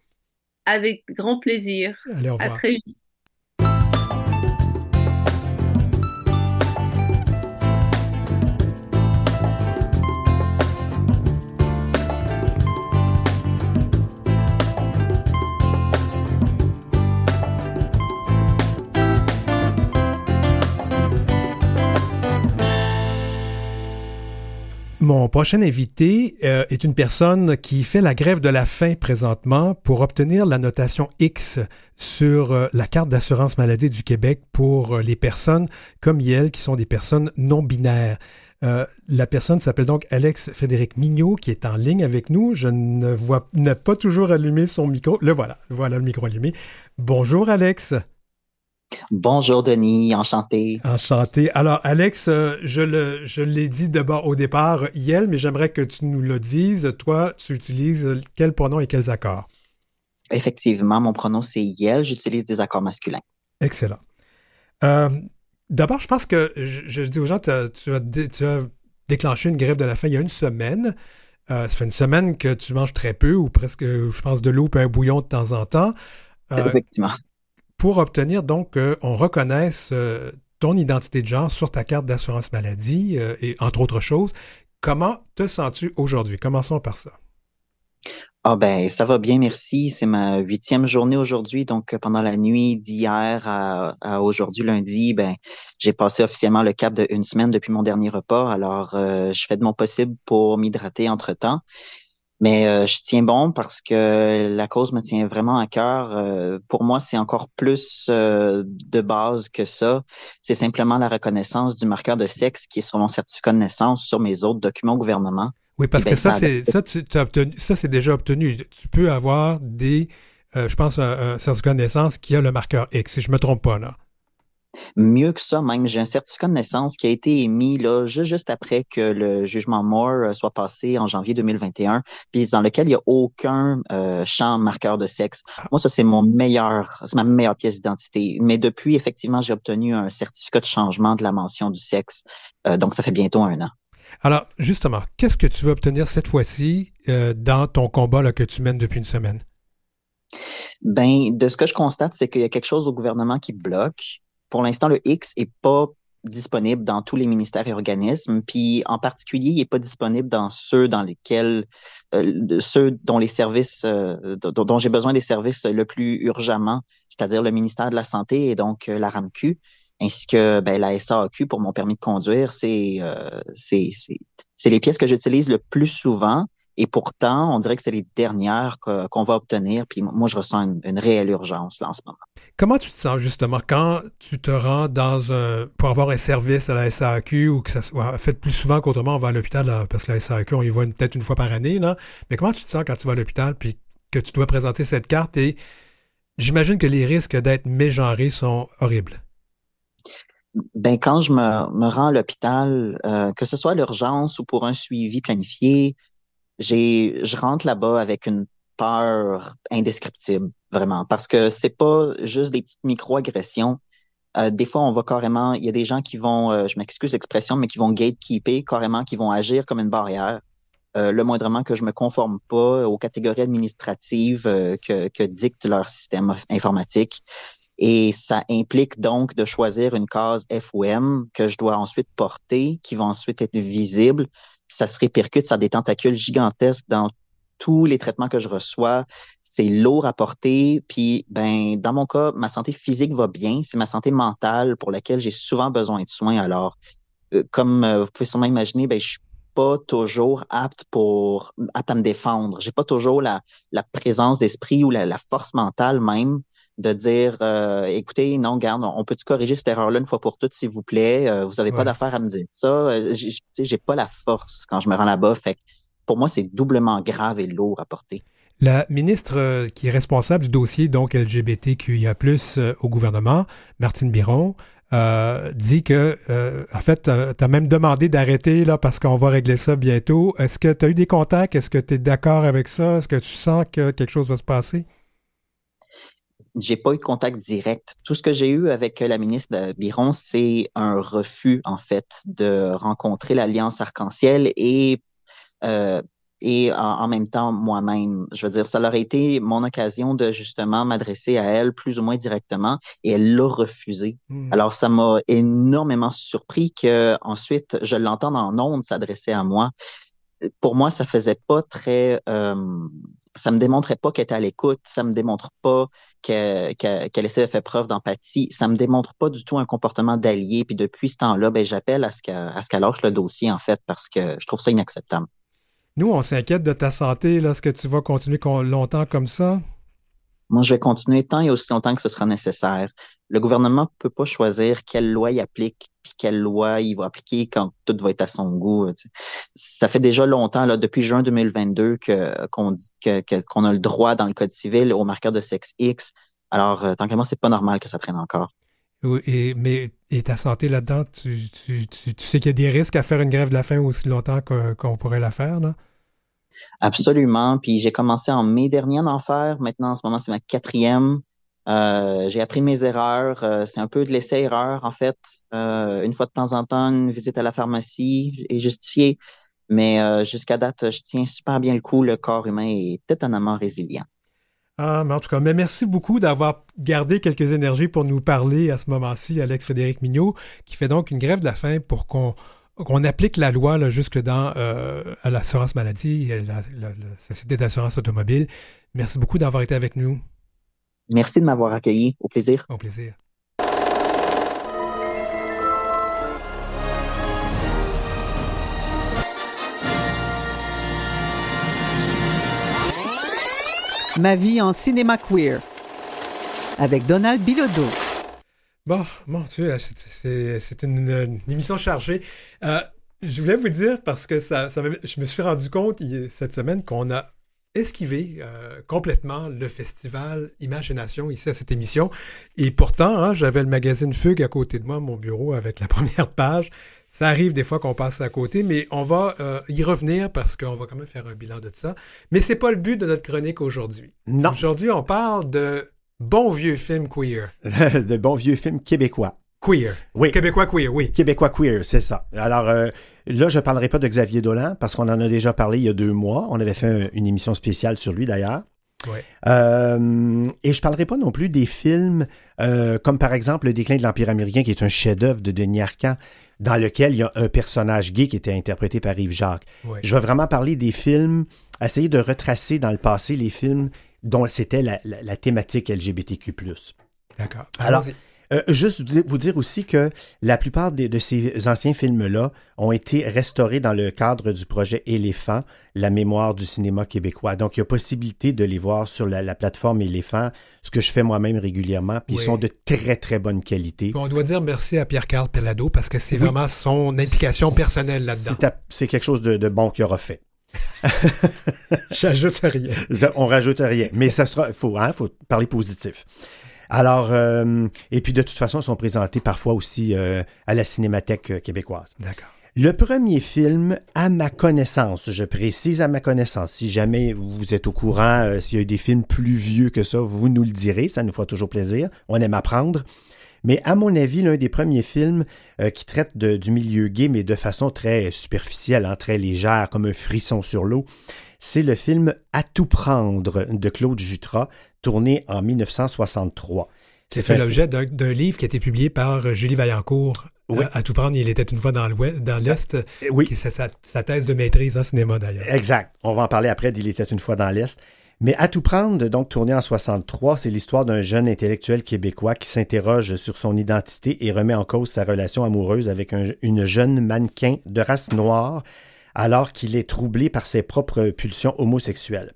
Avec grand plaisir. Allez, au revoir. Mon prochain invité euh, est une personne qui fait la grève de la faim présentement pour obtenir la notation X sur euh, la carte d'assurance maladie du Québec pour euh, les personnes comme elle qui sont des personnes non binaires. la personne s'appelle donc Alex Frédéric Mignot qui est en ligne avec nous. Je ne vois n'a pas toujours allumé son micro. Le voilà, voilà le micro allumé. Bonjour Alex. Bonjour Denis, enchanté. Enchanté. Alors Alex, euh, je, le, je l'ai dit d'abord au départ, Yel, mais j'aimerais que tu nous le dises. Toi, tu utilises quels pronoms et quels accords? Effectivement, mon pronom c'est Yel, j'utilise des accords masculins. Excellent. Euh, d'abord, je pense que je, dis aux gens, tu as, déclenché une grève de la faim il y a une semaine. Euh, ça fait une semaine que tu manges très peu ou presque, je pense, de l'eau et un bouillon de temps en temps. Effectivement pour obtenir donc qu'on reconnaisse euh, ton identité de genre sur ta carte d'assurance maladie euh, et entre autres choses. Comment te sens-tu aujourd'hui? Commençons par ça. Ah ben, ça va bien, merci. C'est ma huitième journée aujourd'hui. Donc, pendant la nuit d'hier à, aujourd'hui, lundi, ben, j'ai passé officiellement le cap de une semaine depuis mon dernier repas. Alors, euh, je fais de mon possible pour m'hydrater entre-temps. Mais euh, je tiens bon parce que la cause me tient vraiment à cœur. Euh, pour moi, c'est encore plus euh, de base que ça. C'est simplement la reconnaissance du marqueur de sexe qui est sur mon certificat de naissance, sur mes autres documents au gouvernement. Oui, parce eh que ça, c'est ça, tu, as obtenu, ça, c'est déjà obtenu. Tu peux avoir des, je pense, un, un, certificat de naissance qui a le marqueur X, si je me trompe pas là. Mieux que ça, même, j'ai un certificat de naissance qui a été émis là, juste, après que le jugement Moore euh, soit passé en janvier 2021, puis dans lequel il n'y a aucun euh, champ marqueur de sexe. Ah. Moi, ça, c'est mon meilleur, c'est ma meilleure pièce d'identité. Mais depuis, effectivement, j'ai obtenu un certificat de changement de la mention du sexe. Euh, donc, ça fait bientôt un an. Alors, justement, qu'est-ce que tu veux obtenir cette fois-ci dans ton combat là, que tu mènes depuis une semaine? Ben, de ce que je constate, c'est qu'il y a quelque chose au gouvernement qui bloque pour l'instant, le X est pas disponible dans tous les ministères et organismes, puis en particulier, il n'est pas disponible dans ceux dans lesquels, euh, ceux dont les services, euh, dont, j'ai besoin des services le plus urgemment, c'est-à-dire le ministère de la Santé et donc euh, la RAMQ, ainsi que ben, la SAQ pour mon permis de conduire. C'est c'est les pièces que j'utilise le plus souvent Et pourtant, on dirait que c'est les dernières qu'on va obtenir. Puis moi, je ressens une, une, réelle urgence là en ce moment. Comment tu te sens justement quand tu te rends dans un pour avoir un service à la SAQ ou que ça soit fait plus souvent qu'autrement, on va à l'hôpital parce que la SAQ, on y va peut-être une fois par année, là. Mais comment tu te sens quand tu vas à l'hôpital puis que tu dois présenter cette carte? Et j'imagine que les risques d'être mégenré sont horribles. Ben, quand je me, me rends à l'hôpital, euh, que ce soit l'urgence ou pour un suivi planifié, j'ai, je rentre là-bas avec une peur indescriptible, vraiment, parce que c'est pas juste des petites micro-agressions. Euh, des fois, on va carrément, il y a des gens qui vont, euh, je m'excuse l'expression, mais qui vont gatekeeper carrément, qui vont agir comme une barrière. Euh, le moindrement que je me conforme pas aux catégories administratives euh, que, que dicte leur système informatique. Et ça implique donc de choisir une case FOM que je dois ensuite porter, qui va ensuite être visible. Ça se répercute, ça des tentacules gigantesques dans tous les traitements que je reçois. C'est lourd à porter. Puis, ben, dans mon cas, ma santé physique va bien. C'est ma santé mentale pour laquelle j'ai souvent besoin de soins. Alors, euh, comme vous pouvez sûrement imaginer, ben, je suis pas toujours apte pour apte à me défendre. J'ai pas toujours la, la présence d'esprit ou la, la, force mentale même de dire euh, écoutez, non, garde, on peut-tu corriger cette erreur-là une fois pour toutes, s'il vous plaît? Euh, vous avez pas d'affaire à me dire ça. Euh, j'ai pas la force quand je me rends là-bas. Fait pour moi, c'est doublement grave et lourd à porter. La ministre qui est responsable du dossier donc LGBTQIA+, au gouvernement, Martine Biron, euh, dit que, euh, en fait, tu as même demandé d'arrêter là parce qu'on va régler ça bientôt. Est-ce que tu as eu des contacts? Est-ce que tu es d'accord avec ça? Est-ce que tu sens que quelque chose va se passer? J'ai pas eu de contact direct. Tout ce que j'ai eu avec la ministre Biron, c'est un refus, en fait, de rencontrer l'Alliance Arc-en-Ciel et euh, et en, même temps moi-même. Je veux dire, ça aurait été mon occasion de justement m'adresser à elle plus ou moins directement et elle l'a refusé. Hmm. Alors ça m'a énormément surpris que ensuite je l'entende en ondes s'adresser à moi. Pour moi, ça faisait pas très euh, ça me démontrait pas qu'elle était à l'écoute, ça me démontre pas qu'elle essaie de faire preuve d'empathie, ça me démontre pas du tout un comportement d'allié. Puis depuis ce temps-là, ben, j'appelle à ce qu'elle lâche le dossier, en fait, parce que je trouve ça inacceptable. Nous, on s'inquiète de ta santé. Est-ce que tu vas continuer longtemps comme ça? Moi, je vais continuer tant et aussi longtemps que ce sera nécessaire. Le gouvernement ne peut pas choisir quelle loi il applique puis quelle loi il va appliquer quand tout va être à son goût. Ça fait déjà longtemps, là, depuis juin 2022, que, qu'on, qu'on a le droit dans le Code civil au marqueur de sexe X. Alors, euh, tant qu'à moi, c'est pas normal que ça traîne encore. Et, mais ta santé là-dedans, tu, sais qu'il y a des risques à faire une grève de la faim aussi longtemps qu'on pourrait la faire, là? Absolument. Puis j'ai commencé en mai dernier à en faire. Maintenant, en ce moment, c'est ma quatrième. Euh, j'ai appris mes erreurs. Euh, c'est un peu de l'essai-erreur, en fait. Euh, une fois de temps en temps, une visite à la pharmacie est justifiée. Mais jusqu'à date, je tiens super bien le coup. Le corps humain est étonnamment résilient. Ah, mais en tout cas, mais merci beaucoup d'avoir gardé quelques énergies pour nous parler à ce moment-ci, Alex Frédéric Mignot, qui fait donc une grève de la faim pour qu'on qu'on applique la loi là, jusque dans euh, l'assurance maladie et la, Société d'assurance automobile. Merci beaucoup d'avoir été avec nous. Merci de m'avoir accueilli. Au plaisir. Au plaisir. Ma vie en cinéma queer avec Donald Bilodeau. Bon, mon Dieu, c'est une, émission chargée. Euh, je voulais vous dire parce que ça, je me suis rendu compte cette semaine qu'on a esquivé euh, complètement le festival Imagination ici à cette émission. Et pourtant, hein, j'avais le magazine Fugue à côté de moi, mon bureau, avec la première page. Ça arrive des fois qu'on passe à côté, mais on va euh, y revenir parce qu'on va quand même faire un bilan de ça. Mais c'est pas le but de notre chronique aujourd'hui. Non. Aujourd'hui, on parle de Bon vieux film queer. de bons vieux films québécois. Queer. Oui. Québécois queer, oui. Québécois queer, c'est ça. Alors euh, là, je ne parlerai pas de Xavier Dolan parce qu'on en a déjà parlé il y a deux mois. On avait fait une émission spéciale sur lui d'ailleurs. Euh, et je ne parlerai pas non plus des films euh, comme par exemple Le déclin de l'Empire américain, qui est un chef-d'œuvre de Denis Arcand, dans lequel il y a un personnage gay qui était interprété par Yves Jacques. Je vais vraiment parler des films, essayer de retracer dans le passé les films dont c'était la, thématique LGBTQ+. D'accord. Alors, Euh, juste vous dire, aussi que la plupart des- de ces anciens films-là ont été restaurés dans le cadre du projet Éléphant, la mémoire du cinéma québécois. Donc, il y a possibilité de les voir sur la, la plateforme Éléphant, ce que je fais moi-même régulièrement, puis Oui. ils sont de très, très bonne qualité. Puis On doit dire merci à Pierre-Carl Pellado parce que c'est Oui. vraiment son implication personnelle là-dedans. C'est quelque chose de, de bon qu'il aura fait. J'ajoute rien. On rajoute rien. Mais ça sera, faut, hein, faut parler positif. Alors, euh, et puis de toute façon, ils sont présentés parfois aussi euh, à la Cinémathèque euh, québécoise. D'accord. Le premier film, à ma connaissance, je précise à ma connaissance, si jamais vous êtes au courant, euh, s'il y a eu des films plus vieux que ça, vous nous le direz, ça nous fera toujours plaisir, on aime apprendre. Mais à mon avis, l'un des premiers films euh, qui traite de- du milieu gay, mais de façon très superficielle, hein, très légère, comme un frisson sur l'eau, c'est le film À tout prendre de Claude Jutras, tourné en 1963. C'est fait l'objet d'un livre qui a été publié par euh, Julie Vaillancourt. Oui. Euh, à tout prendre, il était une fois dans l'Ouest, dans l'Est. Oui. qui- C'est sa, sa thèse de maîtrise en cinéma d'ailleurs. Exact. On va en parler après d'Il était une fois dans l'Est. Mais à tout prendre, donc tourné en 63, c'est l'histoire d'un jeune intellectuel québécois qui s'interroge sur son identité et remet en cause sa relation amoureuse avec un- une jeune mannequin de race noire alors qu'il est troublé par ses propres pulsions homosexuelles.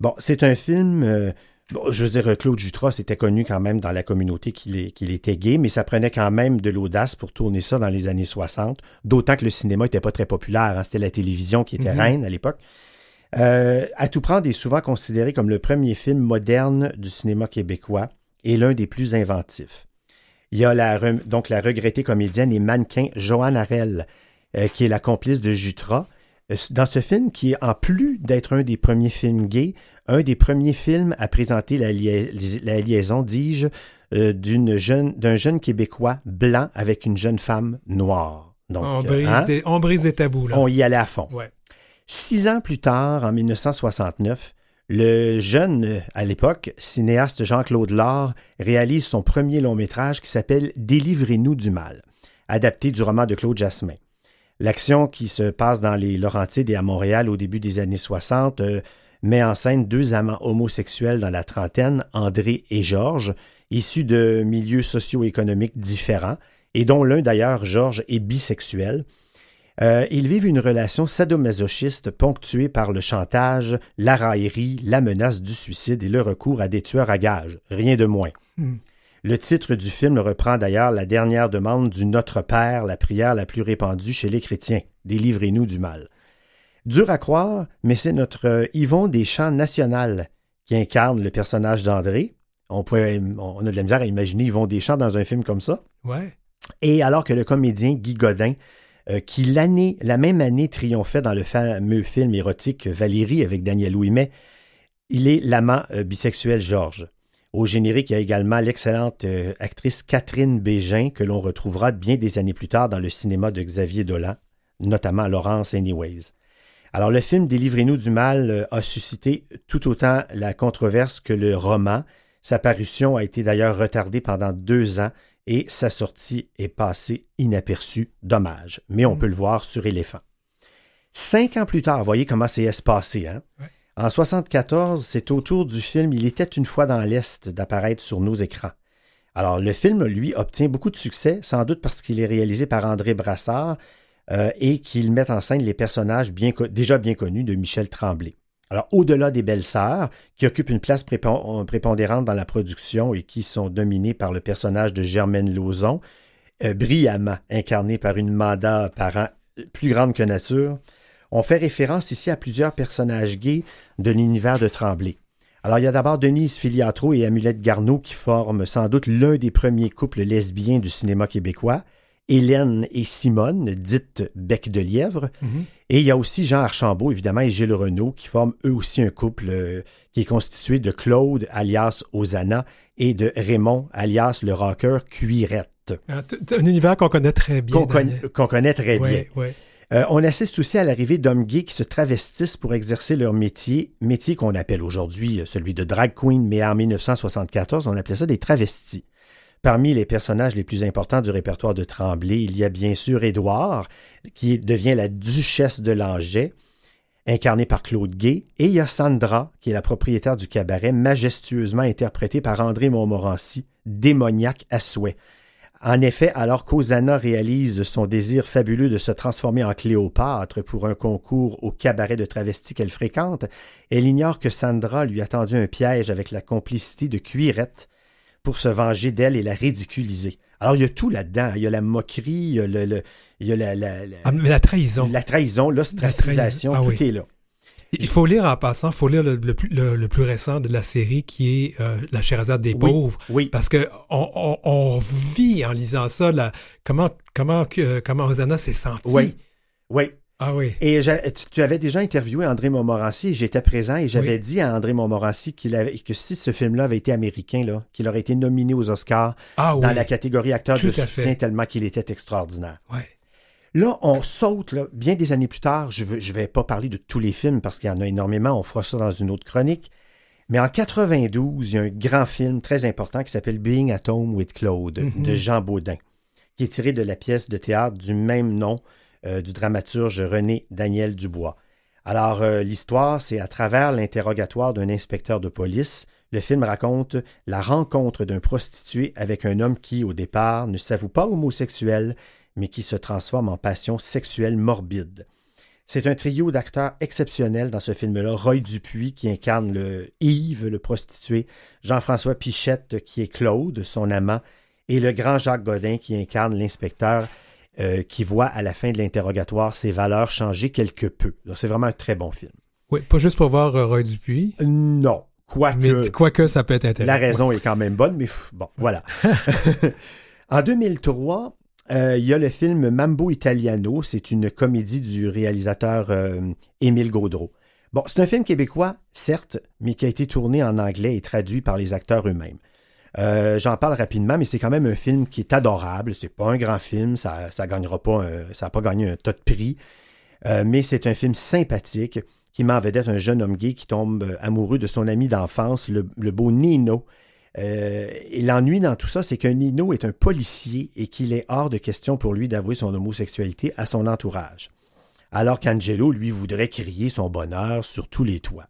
Bon, c'est un film, euh, bon, je veux dire, Claude Jutras c'était connu quand même dans la communauté qu'il était gay, mais ça prenait quand même de l'audace pour tourner ça dans les années 60, d'autant que le cinéma n'était pas très populaire, hein, c'était la télévision qui était Mhm. reine à l'époque. Euh, à tout prendre est souvent considéré comme le premier film moderne du cinéma québécois et l'un des plus inventifs. Il y a la, donc la regrettée comédienne et mannequin Joanne Harel, euh, qui est la complice de Jutras. Euh, Dans ce film, qui est en plus d'être un des premiers films gays, un des premiers films à présenter la, lia- la liaison, dis-je, euh, d'une jeune, d'un jeune Québécois blanc avec une jeune femme noire. Donc, on, brise hein, des, on brise des tabous. Là. on y allait à fond. Ouais. Six ans plus tard, en 1969, le jeune, euh, à l'époque, cinéaste Jean-Claude Laure réalise son premier long métrage qui s'appelle Délivrez-nous du mal, adapté du roman de Claude Jasmin. L'action qui se passe dans les Laurentides et à Montréal au début des années 60 euh, met en scène deux amants homosexuels dans la trentaine, André et Georges, issus de milieux socio-économiques différents, et dont l'un d'ailleurs, Georges, est bisexuel. Euh, ils vivent une relation sadomasochiste ponctuée par le chantage, la raillerie, la menace du suicide et le recours à des tueurs à gages. Rien de moins. Hmm. Le titre du film reprend d'ailleurs la dernière demande du Notre Père, la prière la plus répandue chez les chrétiens. Délivrez-nous du mal. Dur à croire, mais c'est notre euh, Yvon Deschamps national qui incarne le personnage d'André. On, pouvait, on a de la misère à imaginer Yvon Deschamps dans un film comme ça. Ouais. Et alors que le comédien Guy Godin, euh, qui l'année, la même année triomphait dans le fameux film érotique Valérie avec Daniel Ouimet, il est l'amant euh, bisexuel Georges. Au générique, il y a également l'excellente euh, actrice Catherine Bégin, que l'on retrouvera bien des années plus tard dans le cinéma de Xavier Dolan, notamment Laurence Anyways. Alors, le film Délivrez-nous du mal euh, a suscité tout autant la controverse que le roman. Sa parution a été d'ailleurs retardée pendant deux ans et sa sortie est passée inaperçue. Dommage. Mais on peut le voir sur Éléphant. Cinq ans plus tard, voyez comment c'est espacé. Hein? Ouais. En 74, c'est au tour du film Il était une fois dans l'Est d'apparaître sur nos écrans. Alors, le film, lui, obtient beaucoup de succès, sans doute parce qu'il est réalisé par André Brassard euh, et qu'il met en scène les personnages déjà bien connus de Michel Tremblay. Alors, au-delà des belles-sœurs, qui occupent une place prépon- prépondérante dans la production et qui sont dominées par le personnage de Germaine Lauzon, euh, brillamment incarnée par une mandat parent plus grande que nature, on fait référence ici à plusieurs personnages gays de l'univers de Tremblay. Alors, il y a d'abord Denise Filiatro et Amulette Garneau qui forment sans doute l'un des premiers couples lesbiens du cinéma québécois. Hélène et Simone, dites Bec de Lièvre. Mhm. Et il y a aussi Jean Archambault, évidemment, et Gilles Renault, qui forment eux aussi un couple euh, qui est constitué de Claude, alias Osana, et de Raymond, alias le rocker Cuirette, Ah, Un univers qu'on connaît très bien. qu'on connaît très bien. Ouais. Euh, on assiste aussi à l'arrivée d'hommes gays qui se travestissent pour exercer leur métier, métier qu'on appelle aujourd'hui euh, celui de drag queen, mais en 1974, on appelait ça des travestis. Parmi les personnages les plus importants du répertoire de Tremblay, il y a bien sûr Édouard, qui devient la duchesse de Langeais. incarné par Claude Gay, et il y a Sandra, qui est la propriétaire du cabaret, majestueusement interprétée par André Montmorency, démoniaque à souhait. En effet, alors qu'Osanna réalise son désir fabuleux de se transformer en Cléopâtre pour un concours au cabaret de travestis qu'elle fréquente, elle ignore que Sandra lui a tendu un piège avec la complicité de Cuirette pour se venger d'elle et la ridiculiser. Alors, il y a tout là-dedans. Il y a la moquerie, il y a, le, il y a la, la, la, Ah, mais la trahison. la trahison, l'ostracisation. Ah tout oui. est là. Il faut lire en passant, il faut lire le, le plus, le- le plus récent de la série qui est euh, La Sherazade des Oui, pauvres. oui. Parce que on, on- on vit en lisant ça, la- comment, comment, que- comment Hosanna s'est sentie. Oui, oui. Ah oui. Et tu, tu avais déjà interviewé André Montmorency, j'étais présent et j'avais Oui. dit à André Montmorency qu'il avait, que si ce film-là avait été américain, là, qu'il aurait été nominé aux Oscars Ah oui. dans la catégorie acteur Tout de soutien fait. tellement qu'il était extraordinaire. Ouais. Là, on saute, là, bien des années plus tard, je ne vais pas parler de tous les films parce qu'il y en a énormément, on fera ça dans une autre chronique. Mais en 92, il y a un grand film très important qui s'appelle Being at Home with Claude Mhm. de Jean Baudin, qui est tiré de la pièce de théâtre du même nom euh, du dramaturge René Daniel Dubois. Alors, euh, l'histoire, c'est à travers l'interrogatoire d'un inspecteur de police. Le film raconte la rencontre d'un prostitué avec un homme qui, au départ, ne s'avoue pas homosexuel, mais qui se transforme en passion sexuelle morbide. C'est un trio d'acteurs exceptionnels dans ce film-là. Roy Dupuis qui incarne le Yves, le prostitué, Jean-François Pichette qui est Claude, son amant, et le grand Jacques Godin qui incarne l'inspecteur euh, qui voit à la fin de l'interrogatoire ses valeurs changer quelque peu. Donc, C'est vraiment un très bon film. Oui, pas juste pour voir euh, Roy Dupuis, Non, mais quoique quoique ça peut être intéressant. la raison est quand même bonne, mais pff, bon, voilà. en 2003, euh, il y a le film Mambo Italiano. C'est une comédie du réalisateur euh, Émile Gaudreau. Bon, c'est un film québécois, certes, mais qui a été tourné en anglais et traduit par les acteurs eux-mêmes. Euh, J'en parle rapidement, mais c'est quand même un film qui est adorable. C'est pas un grand film, ça, ça gagnera pas, un- ça n'a pas gagné un tas de prix, mais c'est un film sympathique qui met en vedette un jeune homme gay qui tombe amoureux de son ami d'enfance, le beau Nino. Euh, et l'ennui dans tout ça, c'est que Nino est un policier et qu'il est hors de question pour lui d'avouer son homosexualité à son entourage. Alors qu'Angelo, lui, voudrait crier son bonheur sur tous les toits.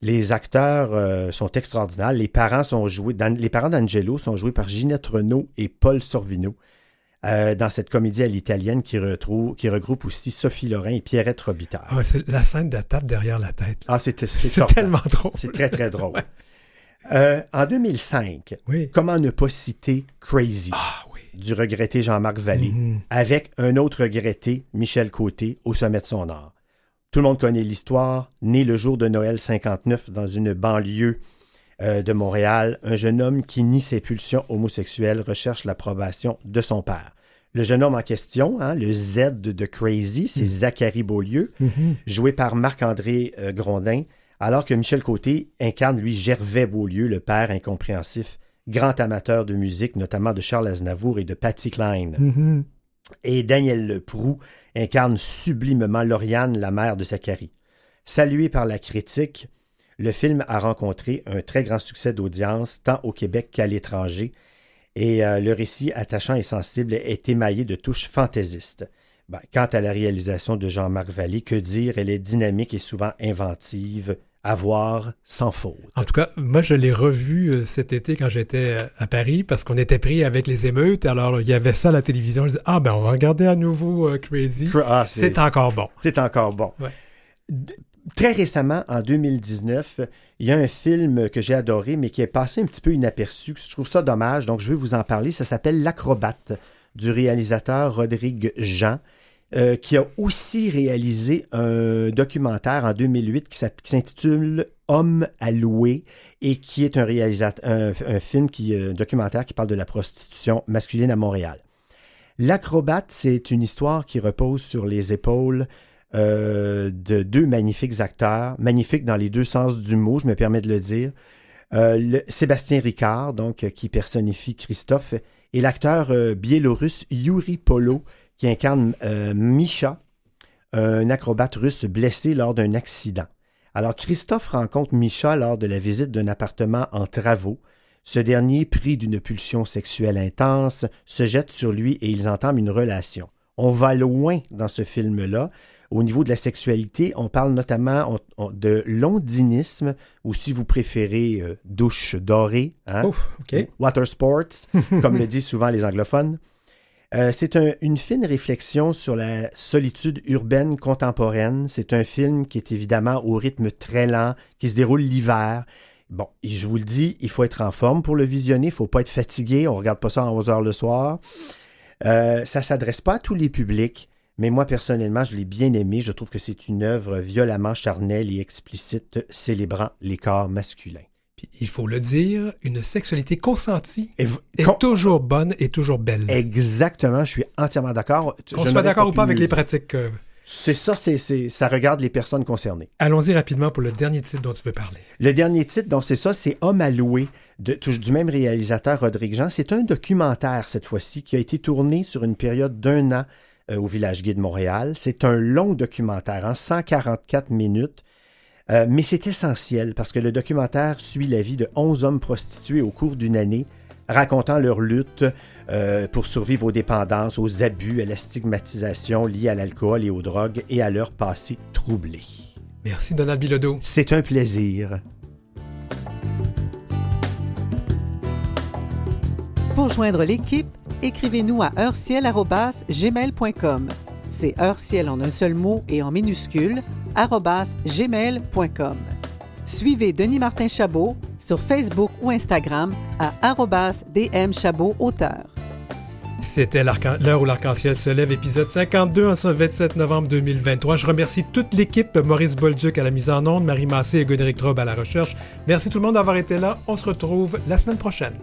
Les acteurs euh, sont extraordinaires. Les parents sont joués, Dan- les parents d'Angelo sont joués par Ginette Renault et Paul Sorvino euh, dans cette comédie à l'italienne qui, retrouve, qui regroupe aussi Sophie Lorrain et Pierrette Robitaille. Ah c'est la scène de la tape derrière la tête. là. Ah, c'est tellement drôle. C'est très, très drôle. Euh, en 2005, Oui. comment ne pas citer Crazy Ah oui. du regretté Jean-Marc Vallée, Mhm. avec un autre regretté, Michel Côté, au sommet de son art. Tout le monde connaît l'histoire. Né le jour de Noël 59 dans une banlieue euh, de Montréal, un jeune homme qui nie ses pulsions homosexuelles recherche l'approbation de son père. Le jeune homme en question, hein, le Z de Crazy, c'est Zachary Beaulieu, Mhm. joué par Marc-André euh, Grondin, alors que Michel Côté incarne, lui, Gervais Beaulieu, le père incompréhensif, grand amateur de musique, notamment de Charles Aznavour et de Patsy Cline. Mhm. Et Daniel Leproux incarne sublimement Lauriane, la mère de Zachary. Salué par la critique, le film a rencontré un très grand succès d'audience, tant au Québec qu'à l'étranger, et euh, le récit attachant et sensible est émaillé de touches fantaisistes. Ben, quant à la réalisation de Jean-Marc Vallée, que dire, elle est dynamique et souvent inventive, à voir sans faute. En tout cas, moi, je l'ai revu euh, cet été quand j'étais euh, à Paris parce qu'on était pris avec les émeutes. Alors, il y avait ça à la télévision. Je disais, ah, ben, on va regarder à nouveau euh, Crazy. Ah, C'est encore bon. C'est encore bon. Ouais. Très récemment, en 2019, il y a un film que j'ai adoré, mais qui est passé un petit peu inaperçu. Je trouve ça dommage, donc je vais vous en parler. Ça s'appelle L'acrobate du réalisateur Rodrigue Jean, euh, qui a aussi réalisé un documentaire en 2008 qui s'intitule Homme à louer et qui est un film qui, euh, documentaire qui parle de la prostitution masculine à Montréal. L'acrobate, c'est une histoire qui repose sur les épaules euh, de deux magnifiques acteurs, magnifiques dans les deux sens du mot, je me permets de le dire. Sébastien Ricard, donc, qui personnifie Christophe, et l'acteur biélorusse Yuri Polo, qui incarne euh, Misha, un acrobate russe blessé lors d'un accident. Alors, Christophe rencontre Misha lors de la visite d'un appartement en travaux. Ce dernier, pris d'une pulsion sexuelle intense, se jette sur lui et ils entament une relation. On va loin dans ce film-là. Au niveau de la sexualité, on parle notamment de londinisme, ou si vous préférez, euh, douche dorée, hein? water sports, comme le disent souvent les anglophones. Euh, c'est une fine réflexion sur la solitude urbaine contemporaine. C'est un film qui est évidemment au rythme très lent, qui se déroule l'hiver. Bon, je vous le dis, il faut être en forme pour le visionner, il ne faut pas être fatigué, on ne regarde pas ça à 11 heures le soir. Euh, ça ne s'adresse pas à tous les publics, mais moi personnellement, je l'ai bien aimé. Je trouve que c'est une œuvre violemment charnelle et explicite célébrant les corps masculins. Puis, il faut le dire, une sexualité consentie est toujours bonne et toujours belle. Exactement, je suis entièrement d'accord. Qu'on soit d'accord ou pas avec les pratiques. Euh, c'est ça, c'est, ça regarde les personnes concernées. Allons-y rapidement pour le dernier titre dont tu veux parler. Le dernier titre, donc c'est ça, c'est Homme à louer, de, du même réalisateur Rodrigue Jean. C'est un documentaire cette fois-ci qui a été tourné sur une période d'un an euh, au Village Gay de Montréal. C'est un long documentaire, en hein, 144 minutes. Euh, mais c'est essentiel parce que le documentaire suit la vie de 11 hommes prostitués au cours d'une année racontant leur lutte euh, pour survivre aux dépendances, aux abus, à la stigmatisation liée à l'alcool et aux drogues et à leur passé troublé. Merci Donald Bilodeau. C'est un plaisir. Pour joindre l'équipe, écrivez-nous à heurciel.gmail.com. C'est en un seul mot et en minuscule, gmail.com. Suivez Denis Martin Chabot sur Facebook ou Instagram à DM. C'était l'heure où l'arc-en-ciel se lève, épisode 52 en ce 27 novembre 2023. Je remercie toute l'équipe, Maurice Bolduc à la mise en onde, Marie Massé et Godéric Trobe à la recherche. Merci tout le monde d'avoir été là. On se retrouve la semaine prochaine.